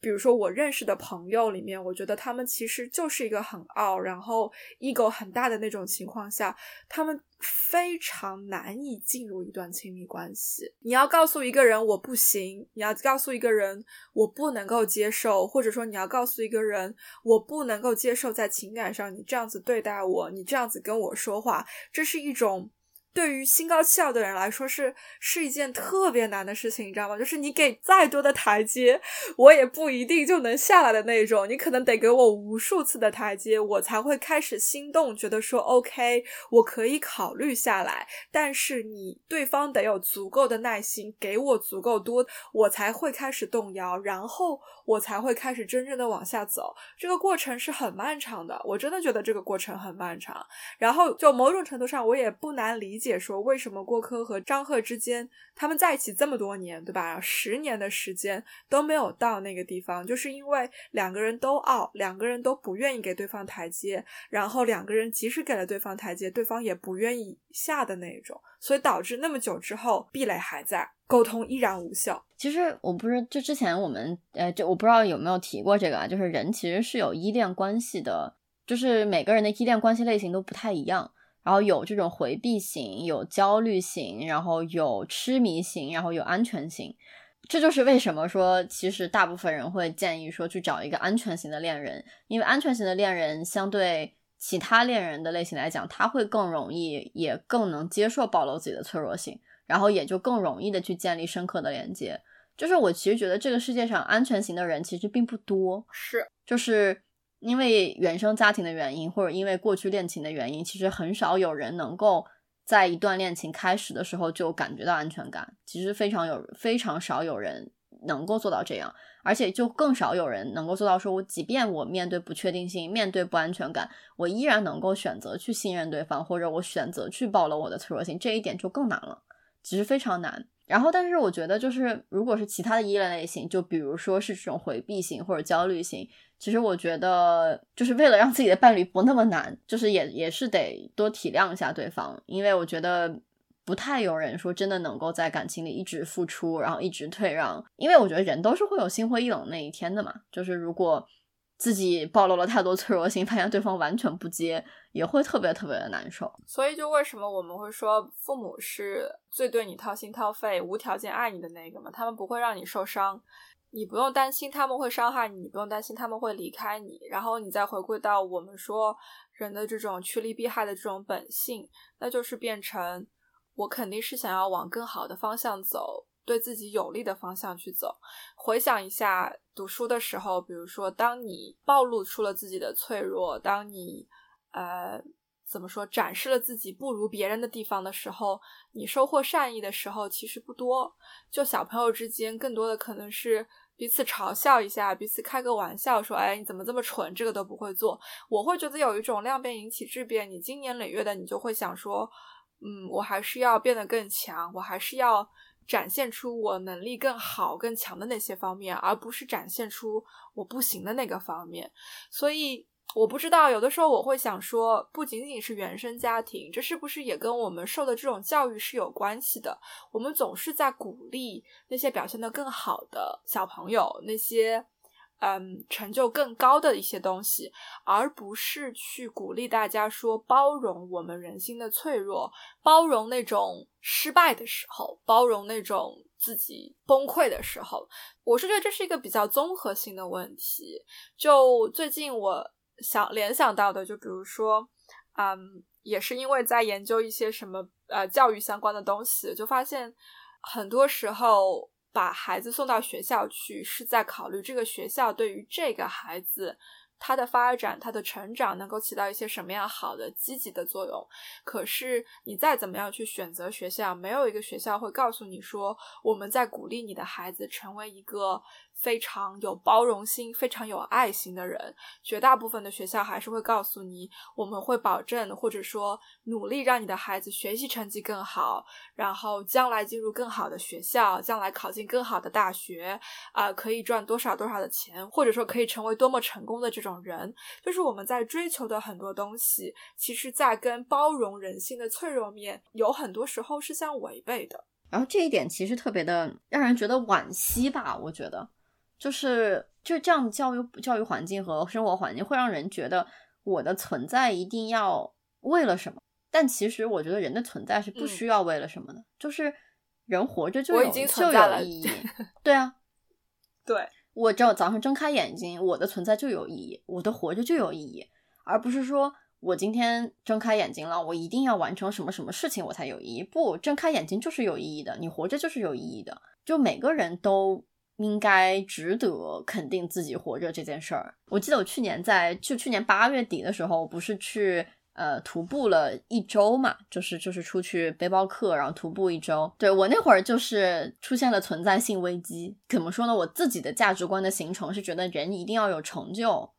B: 比如说，我认识的朋友里面，我觉得他们其实就是一个很傲，然后 ego 很大的那种情况下，他们非常难以进入一段亲密关系。你要告诉一个人我不行，你要告诉一个人我不能够接受，或者说你要告诉一个人我不能够接受在情感上你这样子对待我，你这样子跟我说话，这是一种。对于心高气傲的人来说，是是一件特别难的事情，你知道吗？就是你给再多的台阶，我也不一定就能下来的那种。你可能得给我无数次的台阶，我才会开始心动，觉得说 OK，我可以考虑下来。但是你对方得有足够的耐心，给我足够多，我才会开始动摇，然后我才会开始真正的往下走。这个过程是很漫长的，我真的觉得这个过程很漫长。然后就某种程度上，我也不难理解。解说为什么郭柯和张赫之间他们在一起这么多年，对吧？十年的时间都没有到那个地方，就是因为两个人都傲，两个人都不愿意给对方台阶，然后两个人即使给了对方台阶，对方也不愿意下的那种，所以导致那么久之后壁垒还在，沟通依然无效。
A: 其实我不是就之前我们呃，就我不知道有没有提过这个啊，就是人其实是有依恋关系的，就是每个人的依恋关系类型都不太一样。然后有这种回避型，有焦虑型，然后有痴迷型，然后有安全型。这就是为什么说，其实大部分人会建议说去找一个安全型的恋人，因为安全型的恋人相对其他恋人的类型来讲，他会更容易，也更能接受暴露自己的脆弱性，然后也就更容易的去建立深刻的连接。就是我其实觉得这个世界上安全型的人其实并不多，
B: 是，
A: 就是。因为原生家庭的原因，或者因为过去恋情的原因，其实很少有人能够在一段恋情开始的时候就感觉到安全感。其实非常有非常少有人能够做到这样，而且就更少有人能够做到说，我即便我面对不确定性，面对不安全感，我依然能够选择去信任对方，或者我选择去暴露我的脆弱性，这一点就更难了。其实非常难。然后，但是我觉得，就是如果是其他的依恋类型，就比如说是这种回避型或者焦虑型。其实我觉得，就是为了让自己的伴侣不那么难，就是也也是得多体谅一下对方，因为我觉得不太有人说真的能够在感情里一直付出，然后一直退让，因为我觉得人都是会有心灰意冷那一天的嘛。就是如果自己暴露了太多脆弱性，发现对方完全不接，也会特别特别的难受。
B: 所以，就为什么我们会说父母是最对你掏心掏肺、无条件爱你的那个嘛？他们不会让你受伤。你不用担心他们会伤害你，你不用担心他们会离开你，然后你再回归到我们说人的这种趋利避害的这种本性，那就是变成我肯定是想要往更好的方向走，对自己有利的方向去走。回想一下读书的时候，比如说当你暴露出了自己的脆弱，当你呃怎么说展示了自己不如别人的地方的时候，你收获善意的时候其实不多。就小朋友之间，更多的可能是。彼此嘲笑一下，彼此开个玩笑，说：“哎，你怎么这么蠢，这个都不会做。”我会觉得有一种量变引起质变，你经年累月的，你就会想说：“嗯，我还是要变得更强，我还是要展现出我能力更好、更强的那些方面，而不是展现出我不行的那个方面。”所以。我不知道，有的时候我会想说，不仅仅是原生家庭，这是不是也跟我们受的这种教育是有关系的？我们总是在鼓励那些表现得更好的小朋友，那些嗯成就更高的一些东西，而不是去鼓励大家说包容我们人心的脆弱，包容那种失败的时候，包容那种自己崩溃的时候。我是觉得这是一个比较综合性的问题。就最近我。想联想到的，就比如说，嗯，也是因为在研究一些什么呃教育相关的东西，就发现很多时候把孩子送到学校去，是在考虑这个学校对于这个孩子。他的发展，他的成长能够起到一些什么样好的积极的作用？可是你再怎么样去选择学校，没有一个学校会告诉你说，我们在鼓励你的孩子成为一个非常有包容心、非常有爱心的人。绝大部分的学校还是会告诉你，我们会保证或者说努力让你的孩子学习成绩更好，然后将来进入更好的学校，将来考进更好的大学，啊，可以赚多少多少的钱，或者说可以成为多么成功的这种。种人就是我们在追求的很多东西，其实，在跟包容人性的脆弱面，有很多时候是相违背的。
A: 然后这一点其实特别的让人觉得惋惜吧？我觉得，就是就这样的教育教育环境和生活环境，会让人觉得我的存在一定要为了什么？但其实我觉得人的存在是不需要为了什么的，就是人活着就有就有意义。对啊，
B: 对。
A: 我只要早上睁开眼睛，我的存在就有意义，我的活着就有意义，而不是说我今天睁开眼睛了，我一定要完成什么什么事情我才有意义。不，睁开眼睛就是有意义的，你活着就是有意义的。就每个人都应该值得肯定自己活着这件事儿。我记得我去年在就去年八月底的时候，不是去。呃，徒步了一周嘛，就是就是出去背包客，然后徒步一周。对我那会儿就是出现了存在性危机。怎么说呢？我自己的价值观的形成是觉得人一定要有成就，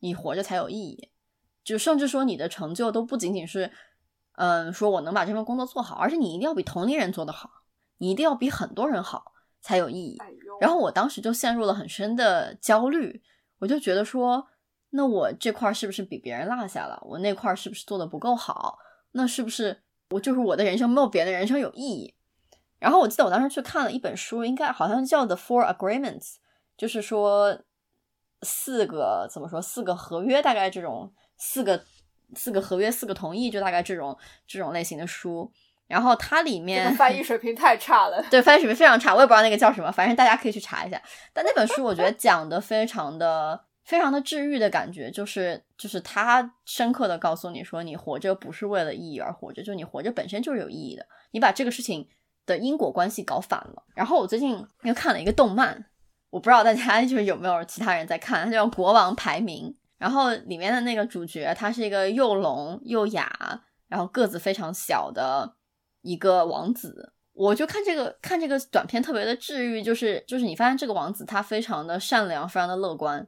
A: 你活着才有意义。就甚至说你的成就都不仅仅是嗯，说我能把这份工作做好，而且你一定要比同龄人做得好，你一定要比很多人好才有意义。然后我当时就陷入了很深的焦虑，我就觉得说，那我这块是不是比别人落下了？我那块是不是做的不够好？那是不是我就是我的人生没有别的人生有意义？然后我记得我当时去看了一本书，应该好像叫《The Four Agreements》，就是说四个怎么说四个合约，大概这种四个四个合约四个同意，就大概这种这种类型的书。然后它里面
B: 翻译水平太差了，
A: 对，翻译水平非常差，我也不知道那个叫什么，反正大家可以去查一下。但那本书我觉得 讲的非常的非常的治愈的感觉，就是就是它深刻的告诉你说，你活着不是为了意义而活着，就你活着本身就是有意义的，你把这个事情的因果关系搞反了。然后我最近又看了一个动漫，我不知道大家 就是有没有其他人在看，它叫《国王排名》，然后里面的那个主角他是一个又聋又哑，然后个子非常小的。一个王子，我就看这个看这个短片特别的治愈，就是就是你发现这个王子他非常的善良，非常的乐观，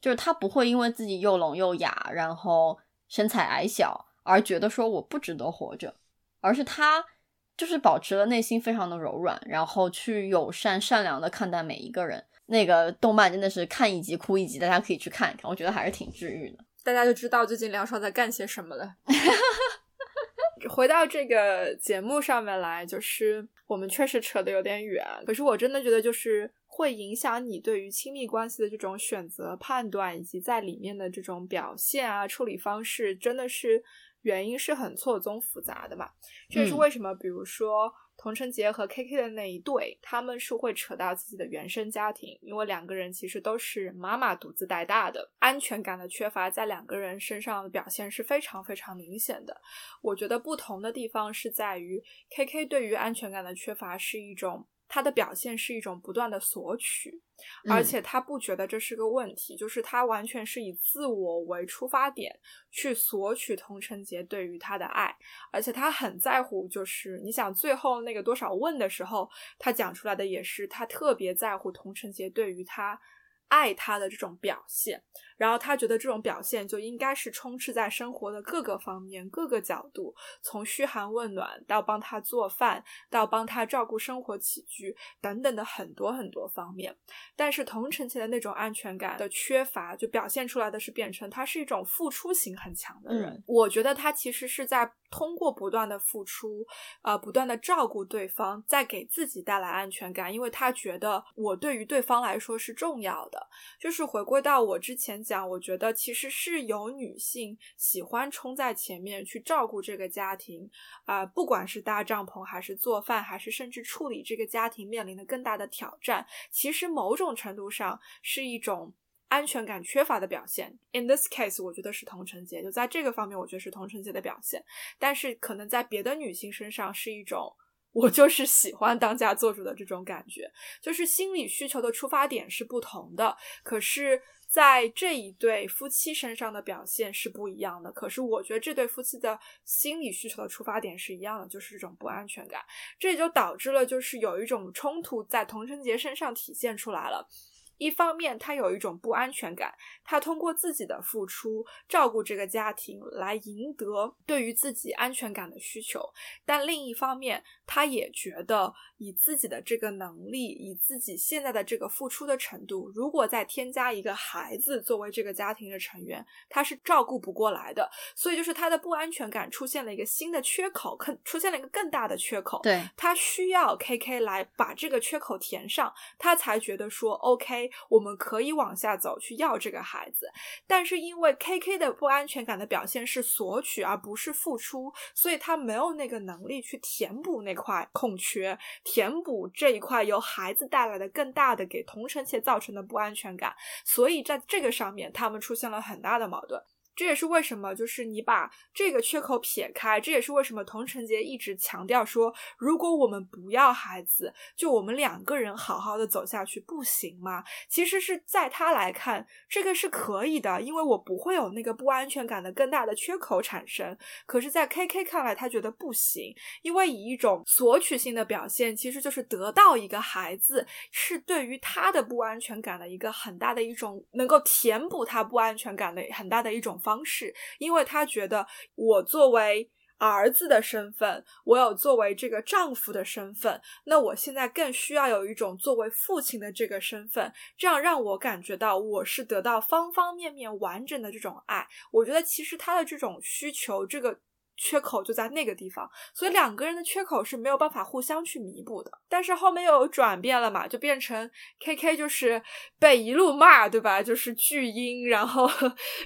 A: 就是他不会因为自己又聋又哑，然后身材矮小而觉得说我不值得活着，而是他就是保持了内心非常的柔软，然后去友善善良的看待每一个人。那个动漫真的是看一集哭一集，大家可以去看一看，我觉得还是挺治愈的。
B: 大家就知道最近梁爽在干些什么了。回到这个节目上面来，就是我们确实扯得有点远，可是我真的觉得，就是会影响你对于亲密关系的这种选择、判断，以及在里面的这种表现啊、处理方式，真的是原因是很错综复杂的嘛。这也是为什么，比如说。童承杰和 K K 的那一对，他们是会扯到自己的原生家庭，因为两个人其实都是妈妈独自带大的，安全感的缺乏在两个人身上的表现是非常非常明显的。我觉得不同的地方是在于 K K 对于安全感的缺乏是一种。他的表现是一种不断的索取，而且他不觉得这是个问题，就是他完全是以自我为出发点去索取童承杰对于他的爱，而且他很在乎，就是你想最后那个多少问的时候，他讲出来的也是他特别在乎童承杰对于他。爱他的这种表现，然后他觉得这种表现就应该是充斥在生活的各个方面、各个角度，从嘘寒问暖到帮他做饭，到帮他照顾生活起居等等的很多很多方面。但是同城前的那种安全感的缺乏，就表现出来的是变成他是一种付出型很强的人。我觉得他其实是在通过不断的付出，呃，不断的照顾对方，在给自己带来安全感，因为他觉得我对于对方来说是重要的。就是回归到我之前讲，我觉得其实是有女性喜欢冲在前面去照顾这个家庭，啊，不管是搭帐篷，还是做饭，还是甚至处理这个家庭面临的更大的挑战，其实某种程度上是一种安全感缺乏的表现。In this case，我觉得是同城节，就在这个方面，我觉得是同城节的表现。但是可能在别的女性身上是一种。我就是喜欢当家做主的这种感觉，就是心理需求的出发点是不同的，可是在这一对夫妻身上的表现是不一样的。可是我觉得这对夫妻的心理需求的出发点是一样的，就是这种不安全感，这也就导致了就是有一种冲突在童承杰身上体现出来了。一方面，他有一种不安全感，他通过自己的付出照顾这个家庭来赢得对于自己安全感的需求；但另一方面，他也觉得以自己的这个能力，以自己现在的这个付出的程度，如果再添加一个孩子作为这个家庭的成员，他是照顾不过来的。所以，就是他的不安全感出现了一个新的缺口，更出现了一个更大的缺口。
A: 对
B: 他需要 K K 来把这个缺口填上，他才觉得说 OK。我们可以往下走去要这个孩子，但是因为 K K 的不安全感的表现是索取而不是付出，所以他没有那个能力去填补那块空缺，填补这一块由孩子带来的更大的给同城且造成的不安全感，所以在这个上面他们出现了很大的矛盾。这也是为什么，就是你把这个缺口撇开，这也是为什么童承杰一直强调说，如果我们不要孩子，就我们两个人好好的走下去，不行吗？其实是在他来看，这个是可以的，因为我不会有那个不安全感的更大的缺口产生。可是，在 K K 看来，他觉得不行，因为以一种索取性的表现，其实就是得到一个孩子，是对于他的不安全感的一个很大的一种能够填补他不安全感的很大的一种方。式，因为他觉得我作为儿子的身份，我有作为这个丈夫的身份，那我现在更需要有一种作为父亲的这个身份，这样让我感觉到我是得到方方面面完整的这种爱。我觉得其实他的这种需求，这个。缺口就在那个地方，所以两个人的缺口是没有办法互相去弥补的。但是后面又有转变了嘛，就变成 K K 就是被一路骂，对吧？就是巨婴，然后，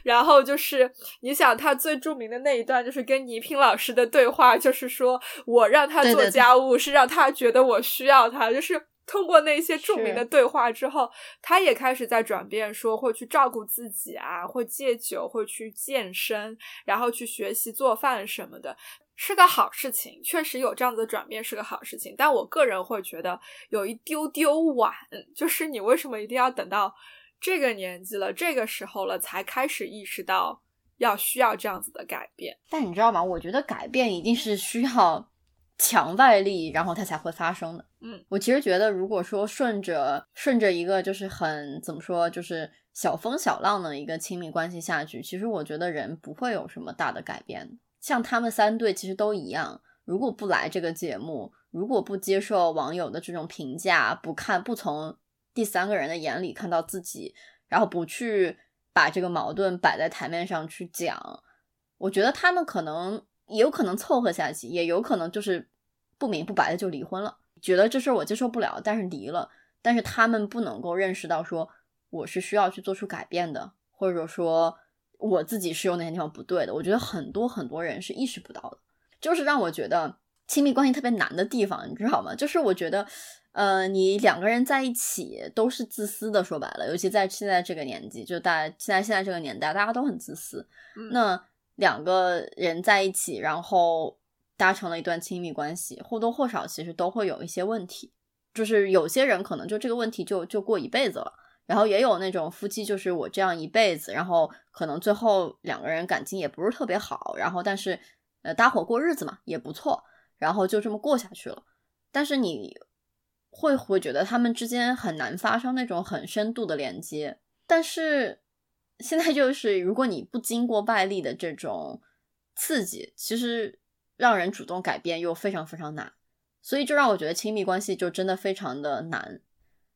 B: 然后就是你想他最著名的那一段，就是跟倪萍老师的对话，就是说我让他做家务是让他觉得我需要他，就是。通过那些著名的对话之后，他也开始在转变，说会去照顾自己啊，会戒酒，会去健身，然后去学习做饭什么的，是个好事情。确实有这样子的转变是个好事情，但我个人会觉得有一丢丢晚，就是你为什么一定要等到这个年纪了、这个时候了才开始意识到要需要这样子的改变？
A: 但你知道吗？我觉得改变一定是需要。强外力，然后它才会发生的。
B: 嗯，
A: 我其实觉得，如果说顺着顺着一个就是很怎么说，就是小风小浪的一个亲密关系下去，其实我觉得人不会有什么大的改变。像他们三对其实都一样，如果不来这个节目，如果不接受网友的这种评价，不看不从第三个人的眼里看到自己，然后不去把这个矛盾摆在台面上去讲，我觉得他们可能。也有可能凑合下去，也有可能就是不明不白的就离婚了。觉得这事儿我接受不了，但是离了。但是他们不能够认识到说我是需要去做出改变的，或者说我自己是有哪些地方不对的。我觉得很多很多人是意识不到的，就是让我觉得亲密关系特别难的地方，你知道吗？就是我觉得，呃，你两个人在一起都是自私的，说白了，尤其在现在这个年纪，就大现在现在这个年代，大家都很自私。那。两个人在一起，然后达成了一段亲密关系，或多或少其实都会有一些问题。就是有些人可能就这个问题就就过一辈子了，然后也有那种夫妻，就是我这样一辈子，然后可能最后两个人感情也不是特别好，然后但是呃搭伙过日子嘛也不错，然后就这么过下去了。但是你会会觉得他们之间很难发生那种很深度的连接，但是。现在就是，如果你不经过外力的这种刺激，其实让人主动改变又非常非常难，所以就让我觉得亲密关系就真的非常的难。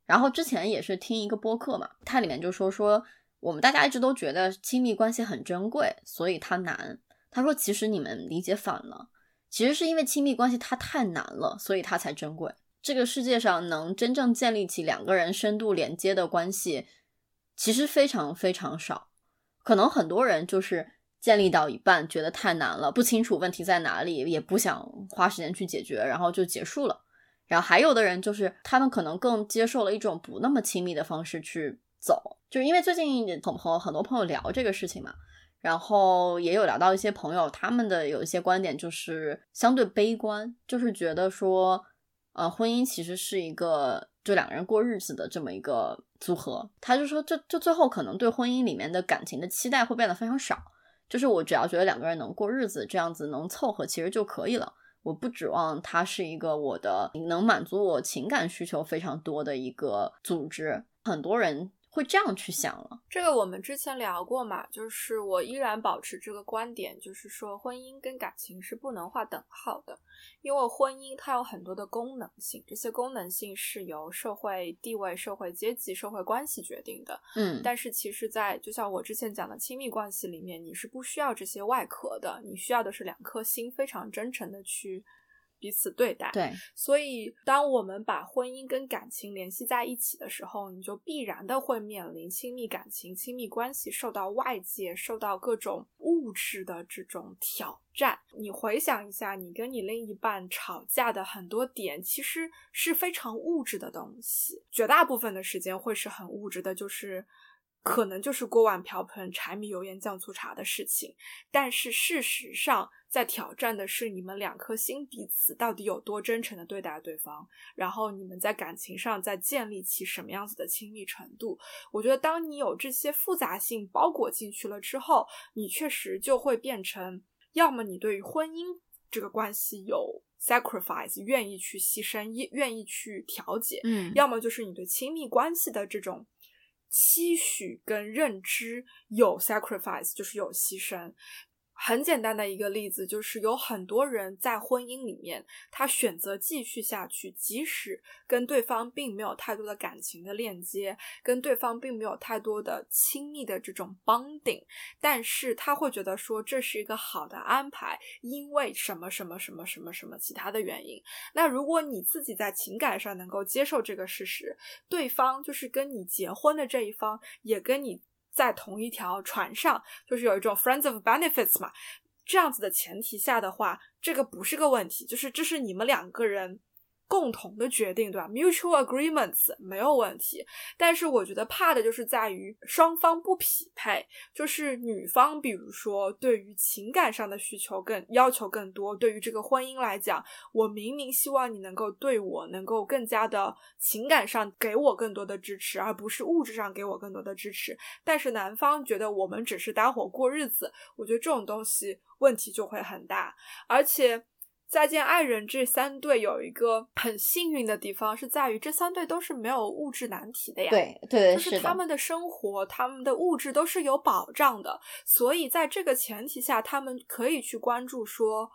A: 然后之前也是听一个播客嘛，它里面就说说我们大家一直都觉得亲密关系很珍贵，所以它难。他说其实你们理解反了，其实是因为亲密关系它太难了，所以它才珍贵。这个世界上能真正建立起两个人深度连接的关系。其实非常非常少，可能很多人就是建立到一半，觉得太难了，不清楚问题在哪里，也不想花时间去解决，然后就结束了。然后还有的人就是他们可能更接受了一种不那么亲密的方式去走，就是因为最近同朋友很多朋友聊这个事情嘛，然后也有聊到一些朋友，他们的有一些观点就是相对悲观，就是觉得说，呃，婚姻其实是一个。就两个人过日子的这么一个组合，他就说，这就最后可能对婚姻里面的感情的期待会变得非常少。就是我只要觉得两个人能过日子，这样子能凑合，其实就可以了。我不指望他是一个我的能满足我情感需求非常多的一个组织。很多人。会这样去想了，
B: 这个我们之前聊过嘛，就是我依然保持这个观点，就是说婚姻跟感情是不能划等号的，因为婚姻它有很多的功能性，这些功能性是由社会地位、社会阶级、社会关系决定的。
A: 嗯，
B: 但是其实，在就像我之前讲的亲密关系里面，你是不需要这些外壳的，你需要的是两颗心，非常真诚的去。彼此对待，
A: 对，
B: 所以当我们把婚姻跟感情联系在一起的时候，你就必然的会面临亲密感情、亲密关系受到外界、受到各种物质的这种挑战。你回想一下，你跟你另一半吵架的很多点，其实是非常物质的东西，绝大部分的时间会是很物质的，就是可能就是锅碗瓢盆、柴米油盐酱醋茶的事情。但是事实上，在挑战的是你们两颗心彼此到底有多真诚的对待对方，然后你们在感情上在建立起什么样子的亲密程度。我觉得，当你有这些复杂性包裹进去了之后，你确实就会变成，要么你对于婚姻这个关系有 sacrifice，愿意去牺牲，愿愿意去调解，
A: 嗯，
B: 要么就是你对亲密关系的这种期许跟认知有 sacrifice，就是有牺牲。很简单的一个例子，就是有很多人在婚姻里面，他选择继续下去，即使跟对方并没有太多的感情的链接，跟对方并没有太多的亲密的这种 bonding，但是他会觉得说这是一个好的安排，因为什么什么什么什么什么其他的原因。那如果你自己在情感上能够接受这个事实，对方就是跟你结婚的这一方也跟你。在同一条船上，就是有一种 friends of benefits 嘛，这样子的前提下的话，这个不是个问题，就是这是你们两个人。共同的决定，对吧？Mutual agreements 没有问题，但是我觉得怕的就是在于双方不匹配，就是女方比如说对于情感上的需求更要求更多，对于这个婚姻来讲，我明明希望你能够对我能够更加的情感上给我更多的支持，而不是物质上给我更多的支持，但是男方觉得我们只是搭伙过日子，我觉得这种东西问题就会很大，而且。再见爱人这三对有一个很幸运的地方，是在于这三对都是没有物质难题的呀。
A: 对对，
B: 就是他们的生活，他们的物质都是有保障的，所以在这个前提下，他们可以去关注说。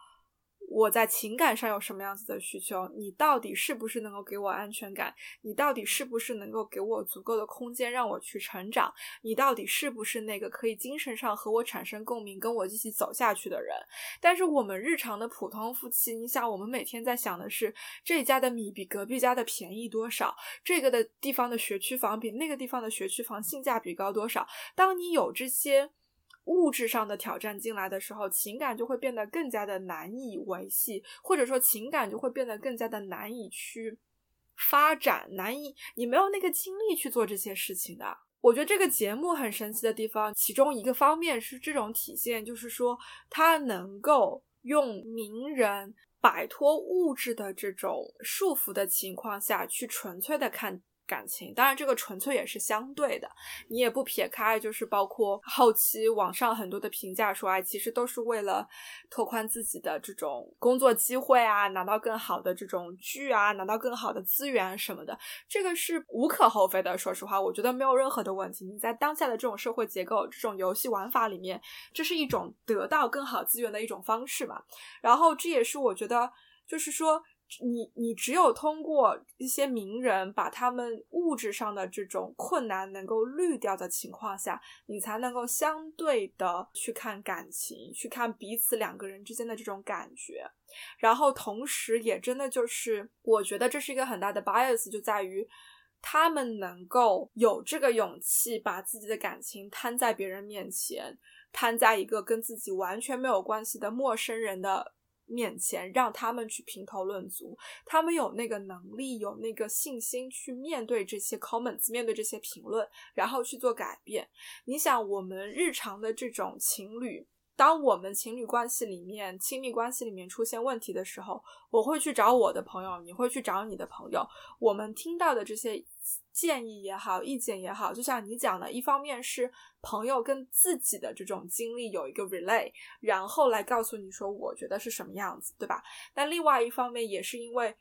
B: 我在情感上有什么样子的需求？你到底是不是能够给我安全感？你到底是不是能够给我足够的空间让我去成长？你到底是不是那个可以精神上和我产生共鸣、跟我一起走下去的人？但是我们日常的普通夫妻，你想，我们每天在想的是这家的米比隔壁家的便宜多少？这个的地方的学区房比那个地方的学区房性价比高多少？当你有这些。物质上的挑战进来的时候，情感就会变得更加的难以维系，或者说情感就会变得更加的难以去发展，难以你没有那个精力去做这些事情的。我觉得这个节目很神奇的地方，其中一个方面是这种体现，就是说它能够用名人摆脱物质的这种束缚的情况下去纯粹的看。感情，当然这个纯粹也是相对的，你也不撇开，就是包括后期网上很多的评价说，哎，其实都是为了拓宽自己的这种工作机会啊，拿到更好的这种剧啊，拿到更好的资源什么的，这个是无可厚非的。说实话，我觉得没有任何的问题。你在当下的这种社会结构、这种游戏玩法里面，这是一种得到更好资源的一种方式嘛。然后这也是我觉得，就是说。你你只有通过一些名人把他们物质上的这种困难能够滤掉的情况下，你才能够相对的去看感情，去看彼此两个人之间的这种感觉。然后同时也真的就是，我觉得这是一个很大的 bias，就在于他们能够有这个勇气把自己的感情摊在别人面前，摊在一个跟自己完全没有关系的陌生人的。面前让他们去评头论足，他们有那个能力，有那个信心去面对这些 comments，面对这些评论，然后去做改变。你想，我们日常的这种情侣，当我们情侣关系里面、亲密关系里面出现问题的时候，我会去找我的朋友，你会去找你的朋友，我们听到的这些。建议也好，意见也好，就像你讲的，一方面是朋友跟自己的这种经历有一个 relay，然后来告诉你说，我觉得是什么样子，对吧？但另外一方面也是因为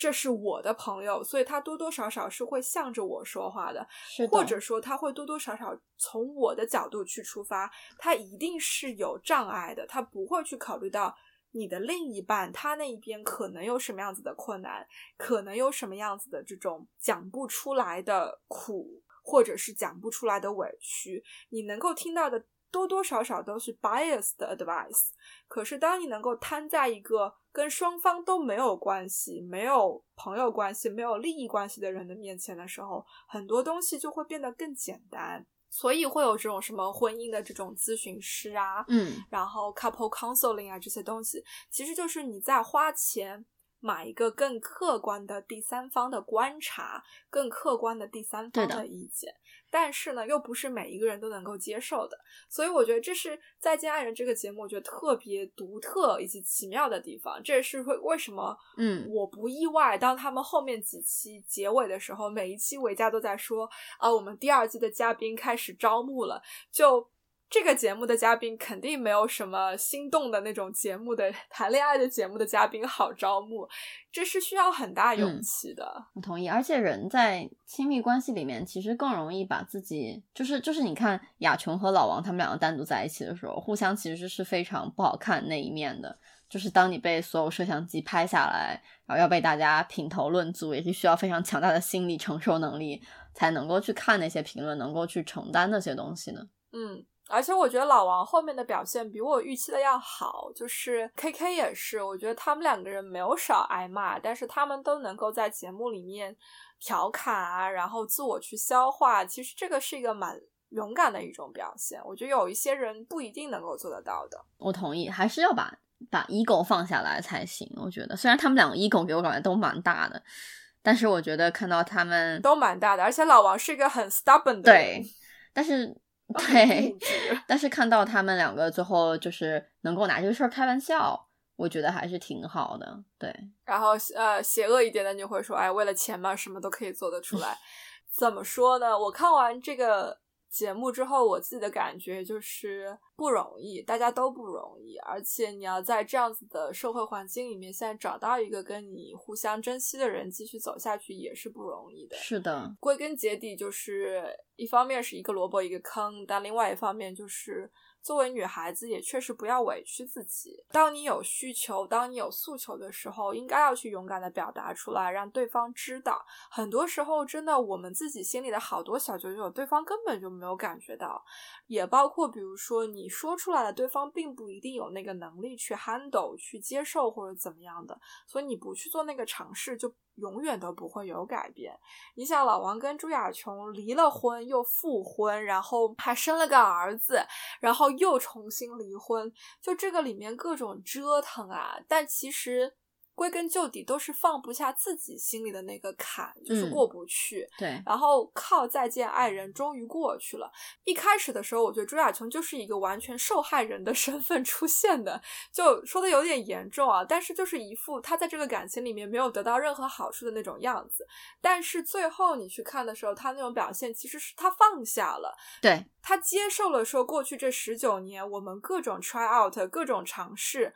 B: 这是我的朋友，所以他多多少少是会向着我说话的，或者说他会多多少少从我的角度去出发，他一定是有障碍的，他不会去考虑到。你的另一半，他那一边可能有什么样子的困难，可能有什么样子的这种讲不出来的苦，或者是讲不出来的委屈，你能够听到的多多少少都是 bias 的 advice。可是，当你能够摊在一个跟双方都没有关系、没有朋友关系、没有利益关系的人的面前的时候，很多东西就会变得更简单。所以会有这种什么婚姻的这种咨询师啊，
A: 嗯，
B: 然后 couple counseling 啊这些东西，其实就是你在花钱。买一个更客观的第三方的观察，更客观的第三方的意见，但是呢，又不是每一个人都能够接受的，所以我觉得这是《再见爱人》这个节目，我觉得特别独特以及奇妙的地方。这也是会为什么，
A: 嗯，
B: 我不意外，当他们后面几期结尾的时候，每一期维嘉都在说啊，我们第二季的嘉宾开始招募了，就。这个节目的嘉宾肯定没有什么心动的那种节目的谈恋爱的节目的嘉宾好招募，这是需要很大勇气的。
A: 我同意，而且人在亲密关系里面，其实更容易把自己，就是就是你看雅琼和老王他们两个单独在一起的时候，互相其实是非常不好看那一面的。就是当你被所有摄像机拍下来，然后要被大家品头论足，也是需要非常强大的心理承受能力，才能够去看那些评论，能够去承担那些东西呢。
B: 嗯。而且我觉得老王后面的表现比我预期的要好，就是 K K 也是，我觉得他们两个人没有少挨骂，但是他们都能够在节目里面调侃啊，然后自我去消化，其实这个是一个蛮勇敢的一种表现。我觉得有一些人不一定能够做得到的。
A: 我同意，还是要把把 ego 放下来才行。我觉得虽然他们两个 ego 给我感觉都蛮大的，但是我觉得看到他们
B: 都蛮大的，而且老王是一个很 stubborn 的
A: 人，对，但是。对，但是看到他们两个最后就是能够拿这个事儿开玩笑，我觉得还是挺好的。对，
B: 然后呃，邪恶一点的你会说，哎，为了钱嘛，什么都可以做得出来。怎么说呢？我看完这个。节目之后，我自己的感觉就是不容易，大家都不容易，而且你要在这样子的社会环境里面，现在找到一个跟你互相珍惜的人，继续走下去也是不容易的。
A: 是的，
B: 归根结底就是一方面是一个萝卜一个坑，但另外一方面就是。作为女孩子，也确实不要委屈自己。当你有需求，当你有诉求的时候，应该要去勇敢的表达出来，让对方知道。很多时候，真的我们自己心里的好多小九九，对方根本就没有感觉到。也包括，比如说你说出来了，对方并不一定有那个能力去 handle、去接受或者怎么样的。所以你不去做那个尝试，就。永远都不会有改变。你想，老王跟朱亚琼离了婚又复婚，然后还生了个儿子，然后又重新离婚，就这个里面各种折腾啊。但其实。归根究底都是放不下自己心里的那个坎，就是过不去。
A: 对，
B: 然后靠再见爱人，终于过去了。一开始的时候，我觉得朱亚琼就是一个完全受害人的 身份出现的，就说的有点严重啊。但是就是一副他在这个感情里面没有得到任何好处的那种样子。但是最后你去看的时候，他那种表现其实是他放下了，
A: 对
B: 他接受了说过去这十九年我们各种 try out，各种尝试。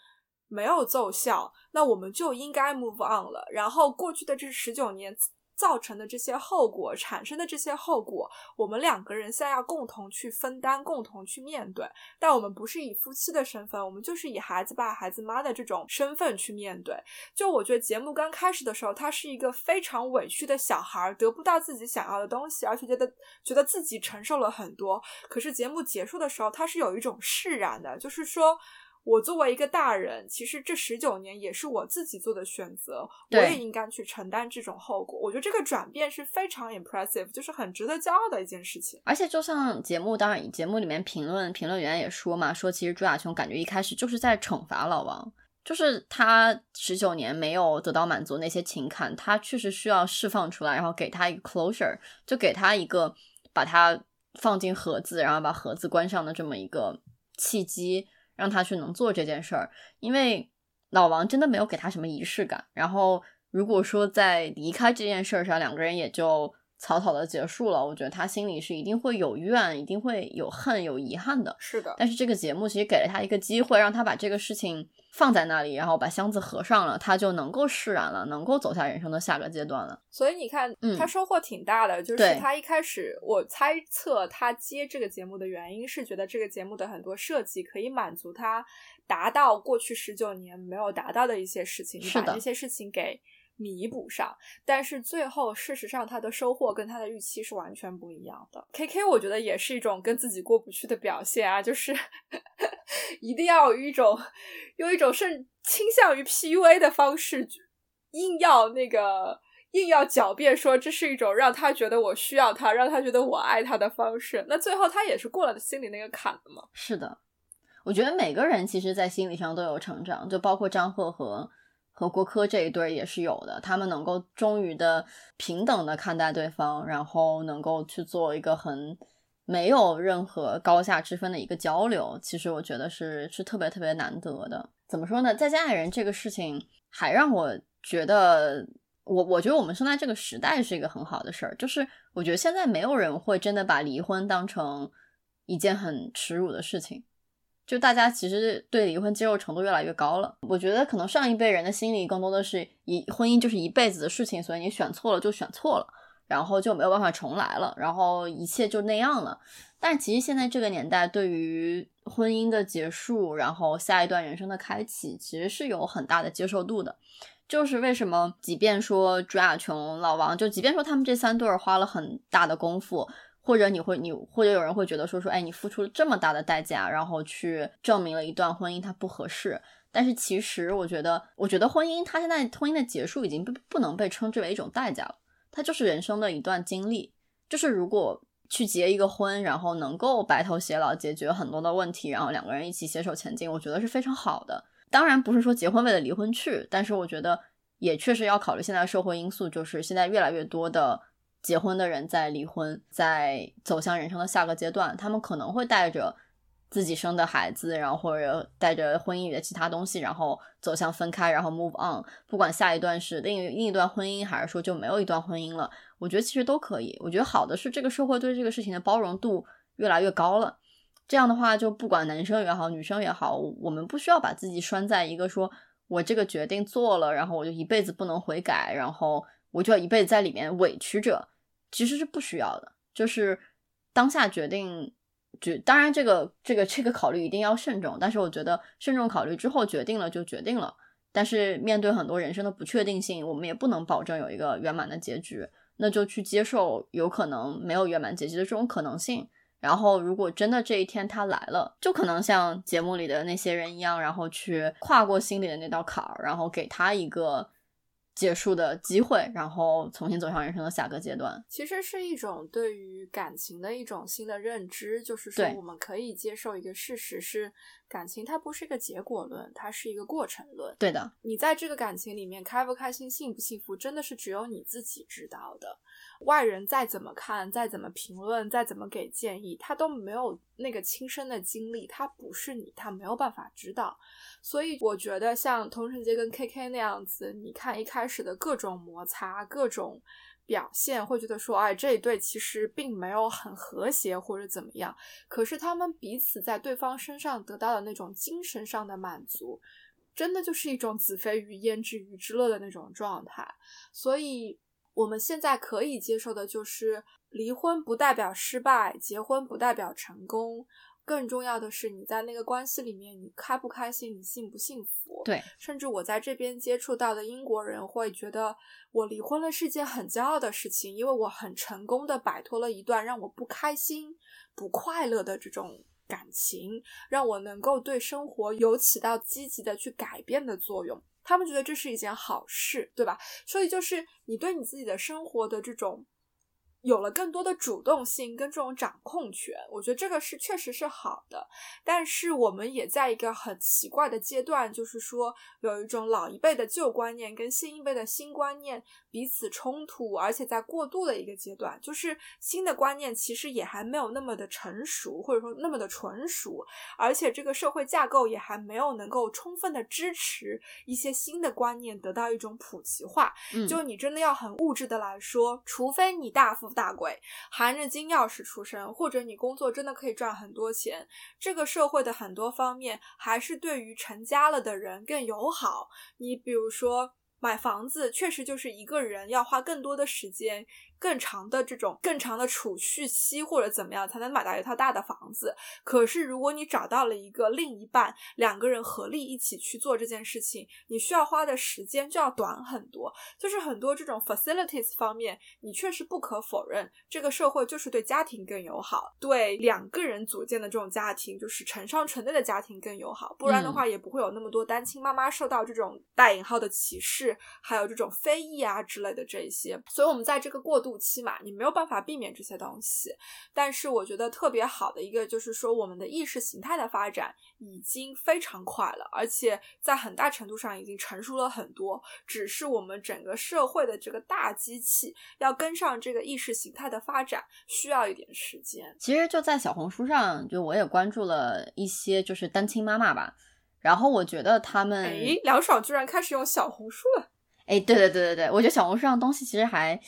B: 没有奏效，那我们就应该 move on 了。然后过去的这十九年造成的这些后果，产生的这些后果，我们两个人现在要共同去分担，共同去面对。但我们不是以夫妻的身份，我们就是以孩子爸、孩子妈的这种身份去面对。就我觉得节目刚开始的时候，他是一个非常委屈的小孩，得不到自己想要的东西，而且觉得觉得自己承受了很多。可是节目结束的时候，他是有一种释然的，就是说。我作为一个大人，其实这十九年也是我自己做的选择，我也应该去承担这种后果。我觉得这个转变是非常 impressive，就是很值得骄傲的一件事情。
A: 而且，就像节目，当然节目里面评论评论员也说嘛，说其实朱亚琼感觉一开始就是在惩罚老王，就是他十九年没有得到满足那些情感，他确实需要释放出来，然后给他一个 closure，就给他一个把他放进盒子，然后把盒子关上的这么一个契机。让他去能做这件事儿，因为老王真的没有给他什么仪式感。然后，如果说在离开这件事儿上，两个人也就草草的结束了，我觉得他心里是一定会有怨，一定会有恨，有遗憾的。
B: 是的。
A: 但是这个节目其实给了他一个机会，让他把这个事情放在那里，然后把箱子合上了，他就能够释然了，能够走下人生的下个阶段了。
B: 所以你看，他收获挺大的。就是他一开始，我猜测他接这个节目的原因是觉得这个节目的很多设计可以满足他达到过去十九年没有达到的一些事情，你把这些事情给。弥补上，但是最后事实上他的收获跟他的预期是完全不一样的。K K 我觉得也是一种跟自己过不去的表现啊，就是 一定要有一种用一种甚倾向于 P U A 的方式，硬要那个硬要狡辩说这是一种让他觉得我需要他，让他觉得我爱他的方式。那最后他也是过了心里那个坎的嘛？
A: 是的，我觉得每个人其实在心理上都有成长，就包括张赫和。和郭柯这一对也是有的，他们能够终于的平等的看待对方，然后能够去做一个很没有任何高下之分的一个交流，其实我觉得是是特别特别难得的。怎么说呢？再见爱人这个事情，还让我觉得，我我觉得我们生在这个时代是一个很好的事儿，就是我觉得现在没有人会真的把离婚当成一件很耻辱的事情。就大家其实对离婚接受程度越来越高了。我觉得可能上一辈人的心理更多的是一婚姻就是一辈子的事情，所以你选错了就选错了，然后就没有办法重来了，然后一切就那样了。但其实现在这个年代，对于婚姻的结束，然后下一段人生的开启，其实是有很大的接受度的。就是为什么，即便说朱亚琼、老王，就即便说他们这三对儿花了很大的功夫。或者你会，你或者有人会觉得说说，哎，你付出了这么大的代价，然后去证明了一段婚姻它不合适。但是其实我觉得，我觉得婚姻它现在婚姻的结束已经不不能被称之为一种代价了，它就是人生的一段经历。就是如果去结一个婚，然后能够白头偕老，解决很多的问题，然后两个人一起携手前进，我觉得是非常好的。当然不是说结婚为了离婚去，但是我觉得也确实要考虑现在社会因素，就是现在越来越多的。结婚的人在离婚，在走向人生的下个阶段，他们可能会带着自己生的孩子，然后或者带着婚姻里的其他东西，然后走向分开，然后 move on。不管下一段是另一另一段婚姻，还是说就没有一段婚姻了，我觉得其实都可以。我觉得好的是这个社会对这个事情的包容度越来越高了。这样的话，就不管男生也好，女生也好，我们不需要把自己拴在一个说我这个决定做了，然后我就一辈子不能悔改，然后我就要一辈子在里面委屈着。其实是不需要的，就是当下决定决，当然这个这个这个考虑一定要慎重，但是我觉得慎重考虑之后决定了就决定了。但是面对很多人生的不确定性，我们也不能保证有一个圆满的结局，那就去接受有可能没有圆满结局的这种可能性。然后如果真的这一天他来了，就可能像节目里的那些人一样，然后去跨过心里的那道坎儿，然后给他一个。结束的机会，然后重新走向人生的下个阶段，
B: 其实是一种对于感情的一种新的认知，就是说我们可以接受一个事实是。感情它不是一个结果论，它是一个过程论。
A: 对的，
B: 你在这个感情里面开不开心、幸不幸福，真的是只有你自己知道的。外人再怎么看、再怎么评论、再怎么给建议，他都没有那个亲身的经历，他不是你，他没有办法知道。所以我觉得像童晨杰跟 K K 那样子，你看一开始的各种摩擦、各种。表现会觉得说，哎，这一对其实并没有很和谐或者怎么样，可是他们彼此在对方身上得到的那种精神上的满足，真的就是一种子非鱼焉知鱼之乐的那种状态。所以，我们现在可以接受的就是，离婚不代表失败，结婚不代表成功。更重要的是，你在那个关系里面，你开不开心，你幸不幸福？
A: 对，
B: 甚至我在这边接触到的英国人会觉得，我离婚了是件很骄傲的事情，因为我很成功的摆脱了一段让我不开心、不快乐的这种感情，让我能够对生活有起到积极的去改变的作用。他们觉得这是一件好事，对吧？所以就是你对你自己的生活的这种。有了更多的主动性跟这种掌控权，我觉得这个是确实是好的。但是我们也在一个很奇怪的阶段，就是说有一种老一辈的旧观念跟新一辈的新观念彼此冲突，而且在过渡的一个阶段。就是新的观念其实也还没有那么的成熟，或者说那么的纯熟，而且这个社会架构也还没有能够充分的支持一些新的观念得到一种普及化。
A: 嗯，
B: 就你真的要很物质的来说，除非你大富。大贵，含着金钥匙出生，或者你工作真的可以赚很多钱，这个社会的很多方面还是对于成家了的人更友好。你比如说买房子，确实就是一个人要花更多的时间。更长的这种更长的储蓄期或者怎么样才能买到一套大的房子？可是如果你找到了一个另一半，两个人合力一起去做这件事情，你需要花的时间就要短很多。就是很多这种 facilities 方面，你确实不可否认，这个社会就是对家庭更友好，对两个人组建的这种家庭，就是成双成对的家庭更友好。不然的话，也不会有那么多单亲妈妈受到这种带引号的歧视，还有这种非议啊之类的这一些。所以，我们在这个过渡。期嘛，你没有办法避免这些东西，但是我觉得特别好的一个就是说，我们的意识形态的发展已经非常快了，而且在很大程度上已经成熟了很多。只是我们整个社会的这个大机器要跟上这个意识形态的发展，需要一点时间。
A: 其实就在小红书上，就我也关注了一些就是单亲妈妈吧，然后我觉得他们，
B: 哎，梁爽居然开始用小红书了，
A: 哎，对对对对对，我觉得小红书上东西其实还。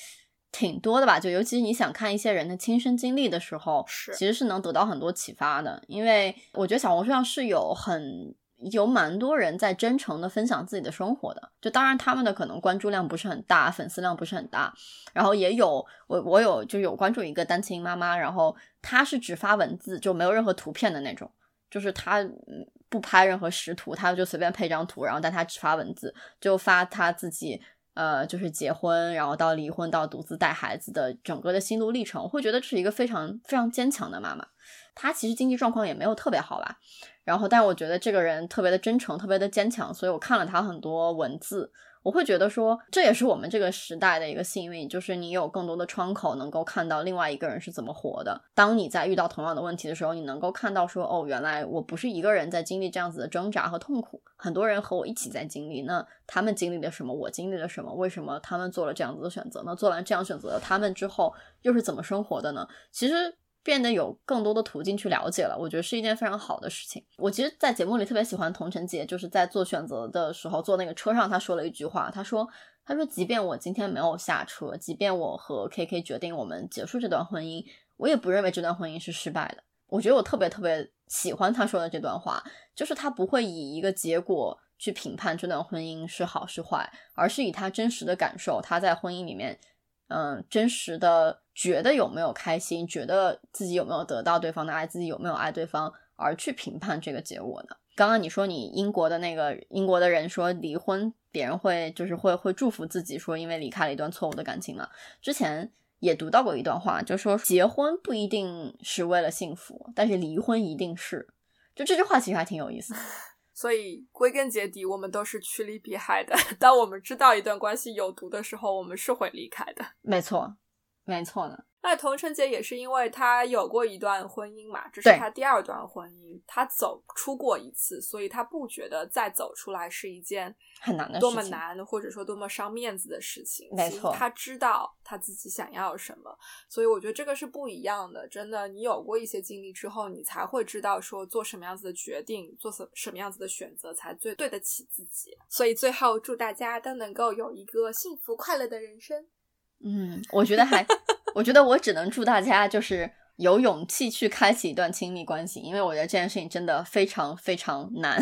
A: 挺多的吧。就尤其是你想看一些人的亲身经历的时候，
B: 是
A: 其实是能得到很多启发的。因为我觉得小红书上是有很有蛮多人在真诚的分享自己的生活的。就当然他们的可能关注量不是很大，粉丝量不是很大。然后也有我我有就有关注一个单亲妈妈，然后她是只发文字，就没有任何图片的那种。就是她嗯不拍任何实图，她就随便配张图，然后但她只发文字，就发她自己呃就是结婚，然后到离婚到独自带孩子的整个的心路历程，我会觉得这是一个非常非常坚强的妈妈。她其实经济状况也没有特别好吧，然后但我觉得这个人特别的真诚，特别的坚强，所以我看了她很多文字。我会觉得说，这也是我们这个时代的一个幸运，就是你有更多的窗口能够看到另外一个人是怎么活的。当你在遇到同样的问题的时候，你能够看到说，哦，原来我不是一个人在经历这样子的挣扎和痛苦，很多人和我一起在经历。那他们经历了什么？我经历了什么？为什么他们做了这样子的选择？那做完这样选择的他们之后又是怎么生活的呢？其实。变得有更多的途径去了解了，我觉得是一件非常好的事情。我其实，在节目里特别喜欢童晨杰，就是在做选择的时候，坐那个车上，他说了一句话，他说：“他说，即便我今天没有下车，即便我和 K K 决定我们结束这段婚姻，我也不认为这段婚姻是失败的。”我觉得我特别特别喜欢他说的这段话，就是他不会以一个结果去评判这段婚姻是好是坏，而是以他真实的感受，他在婚姻里面。嗯，真实的觉得有没有开心，觉得自己有没有得到对方的爱，自己有没有爱对方，而去评判这个结果呢？刚刚你说你英国的那个英国的人说离婚，别人会就是会会祝福自己，说因为离开了一段错误的感情嘛。之前也读到过一段话，就说结婚不一定是为了幸福，但是离婚一定是。就这句话其实还挺有意思。
B: 所以归根结底，我们都是趋利避害的。当我们知道一段关系有毒的时候，我们是会离开的。
A: 没错，没错的。
B: 那童晨杰也是因为他有过一段婚姻嘛，这是他第二段婚姻，他走出过一次，所以他不觉得再走出来是一件
A: 很难的、
B: 多么难或者说多么伤面子的事情。
A: 没错，
B: 他知道他自己想要什么，所以我觉得这个是不一样的。真的，你有过一些经历之后，你才会知道说做什么样子的决定，做什什么样子的选择才最对得起自己。所以最后祝大家都能够有一个幸福快乐的人生。
A: 嗯，我觉得还。我觉得我只能祝大家就是有勇气去开启一段亲密关系，因为我觉得这件事情真的非常非常难。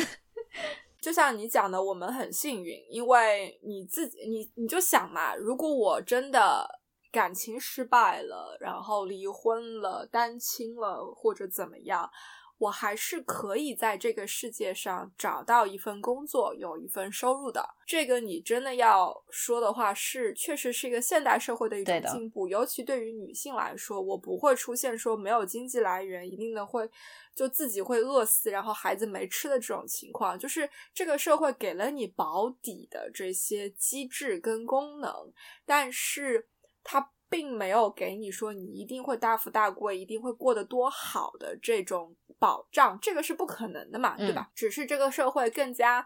B: 就像你讲的，我们很幸运，因为你自己，你你就想嘛，如果我真的感情失败了，然后离婚了、单亲了或者怎么样。我还是可以在这个世界上找到一份工作，有一份收入的。这个你真的要说的话，是确实是一个现代社会的一种进步。尤其对于女性来说，我不会出现说没有经济来源，一定的会就自己会饿死，然后孩子没吃的这种情况。就是这个社会给了你保底的这些机制跟功能，但是它并没有给你说你一定会大富大贵，一定会过得多好的这种。保障这个是不可能的嘛，对吧？只是这个社会更加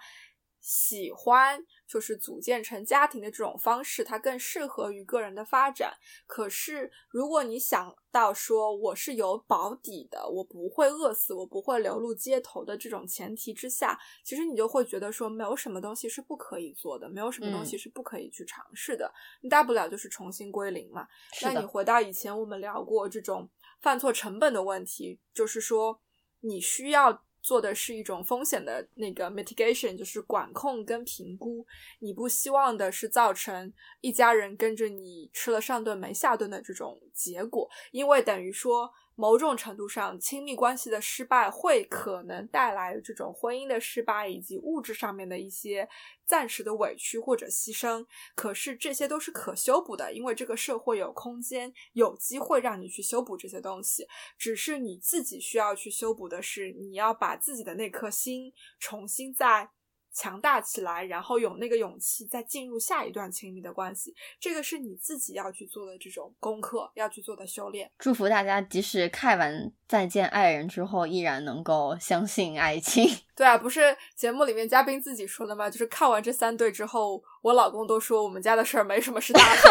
B: 喜欢就是组建成家庭的这种方式，它更适合于个人的发展。可是如果你想到说我是有保底的，我不会饿死，我不会流露街头的这种前提之下，其实你就会觉得说没有什么东西是不可以做的，没有什么东西是不可以去尝试的。你大不了就是重新归零嘛。那你回到以前我们聊过这种犯错成本的问题，就是说。你需要做的是一种风险的那个 mitigation，就是管控跟评估。你不希望的是造成一家人跟着你吃了上顿没下顿的这种结果，因为等于说。某种程度上，亲密关系的失败会可能带来这种婚姻的失败，以及物质上面的一些暂时的委屈或者牺牲。可是这些都是可修补的，因为这个社会有空间、有机会让你去修补这些东西。只是你自己需要去修补的是，你要把自己的那颗心重新再。强大起来，然后有那个勇气再进入下一段亲密的关系，这个是你自己要去做的这种功课，要去做的修炼。
A: 祝福大家，即使看完《再见爱人》之后，依然能够相信爱情。
B: 对啊，不是节目里面嘉宾自己说的吗？就是看完这三对之后，我老公都说我们家的事儿没什么是大事。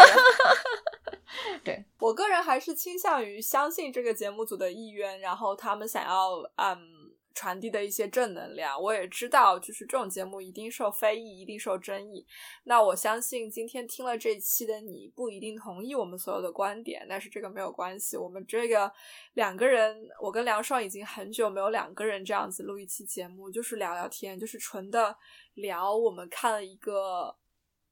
A: 对
B: 我个人还是倾向于相信这个节目组的意愿，然后他们想要嗯。传递的一些正能量。我也知道，就是这种节目一定受非议，一定受争议。那我相信今天听了这期的你不一定同意我们所有的观点，但是这个没有关系。我们这个两个人，我跟梁爽已经很久没有两个人这样子录一期节目，就是聊聊天，就是纯的聊我们看了一个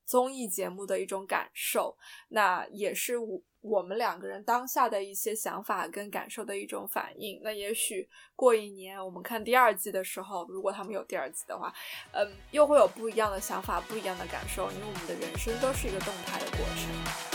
B: 综艺节目的一种感受。那也是我。我们两个人当下的一些想法跟感受的一种反应，那也许过一年我们看第二季的时候，如果他们有第二季的话，嗯，又会有不一样的想法、不一样的感受，因为我们的人生都是一个动态的过程。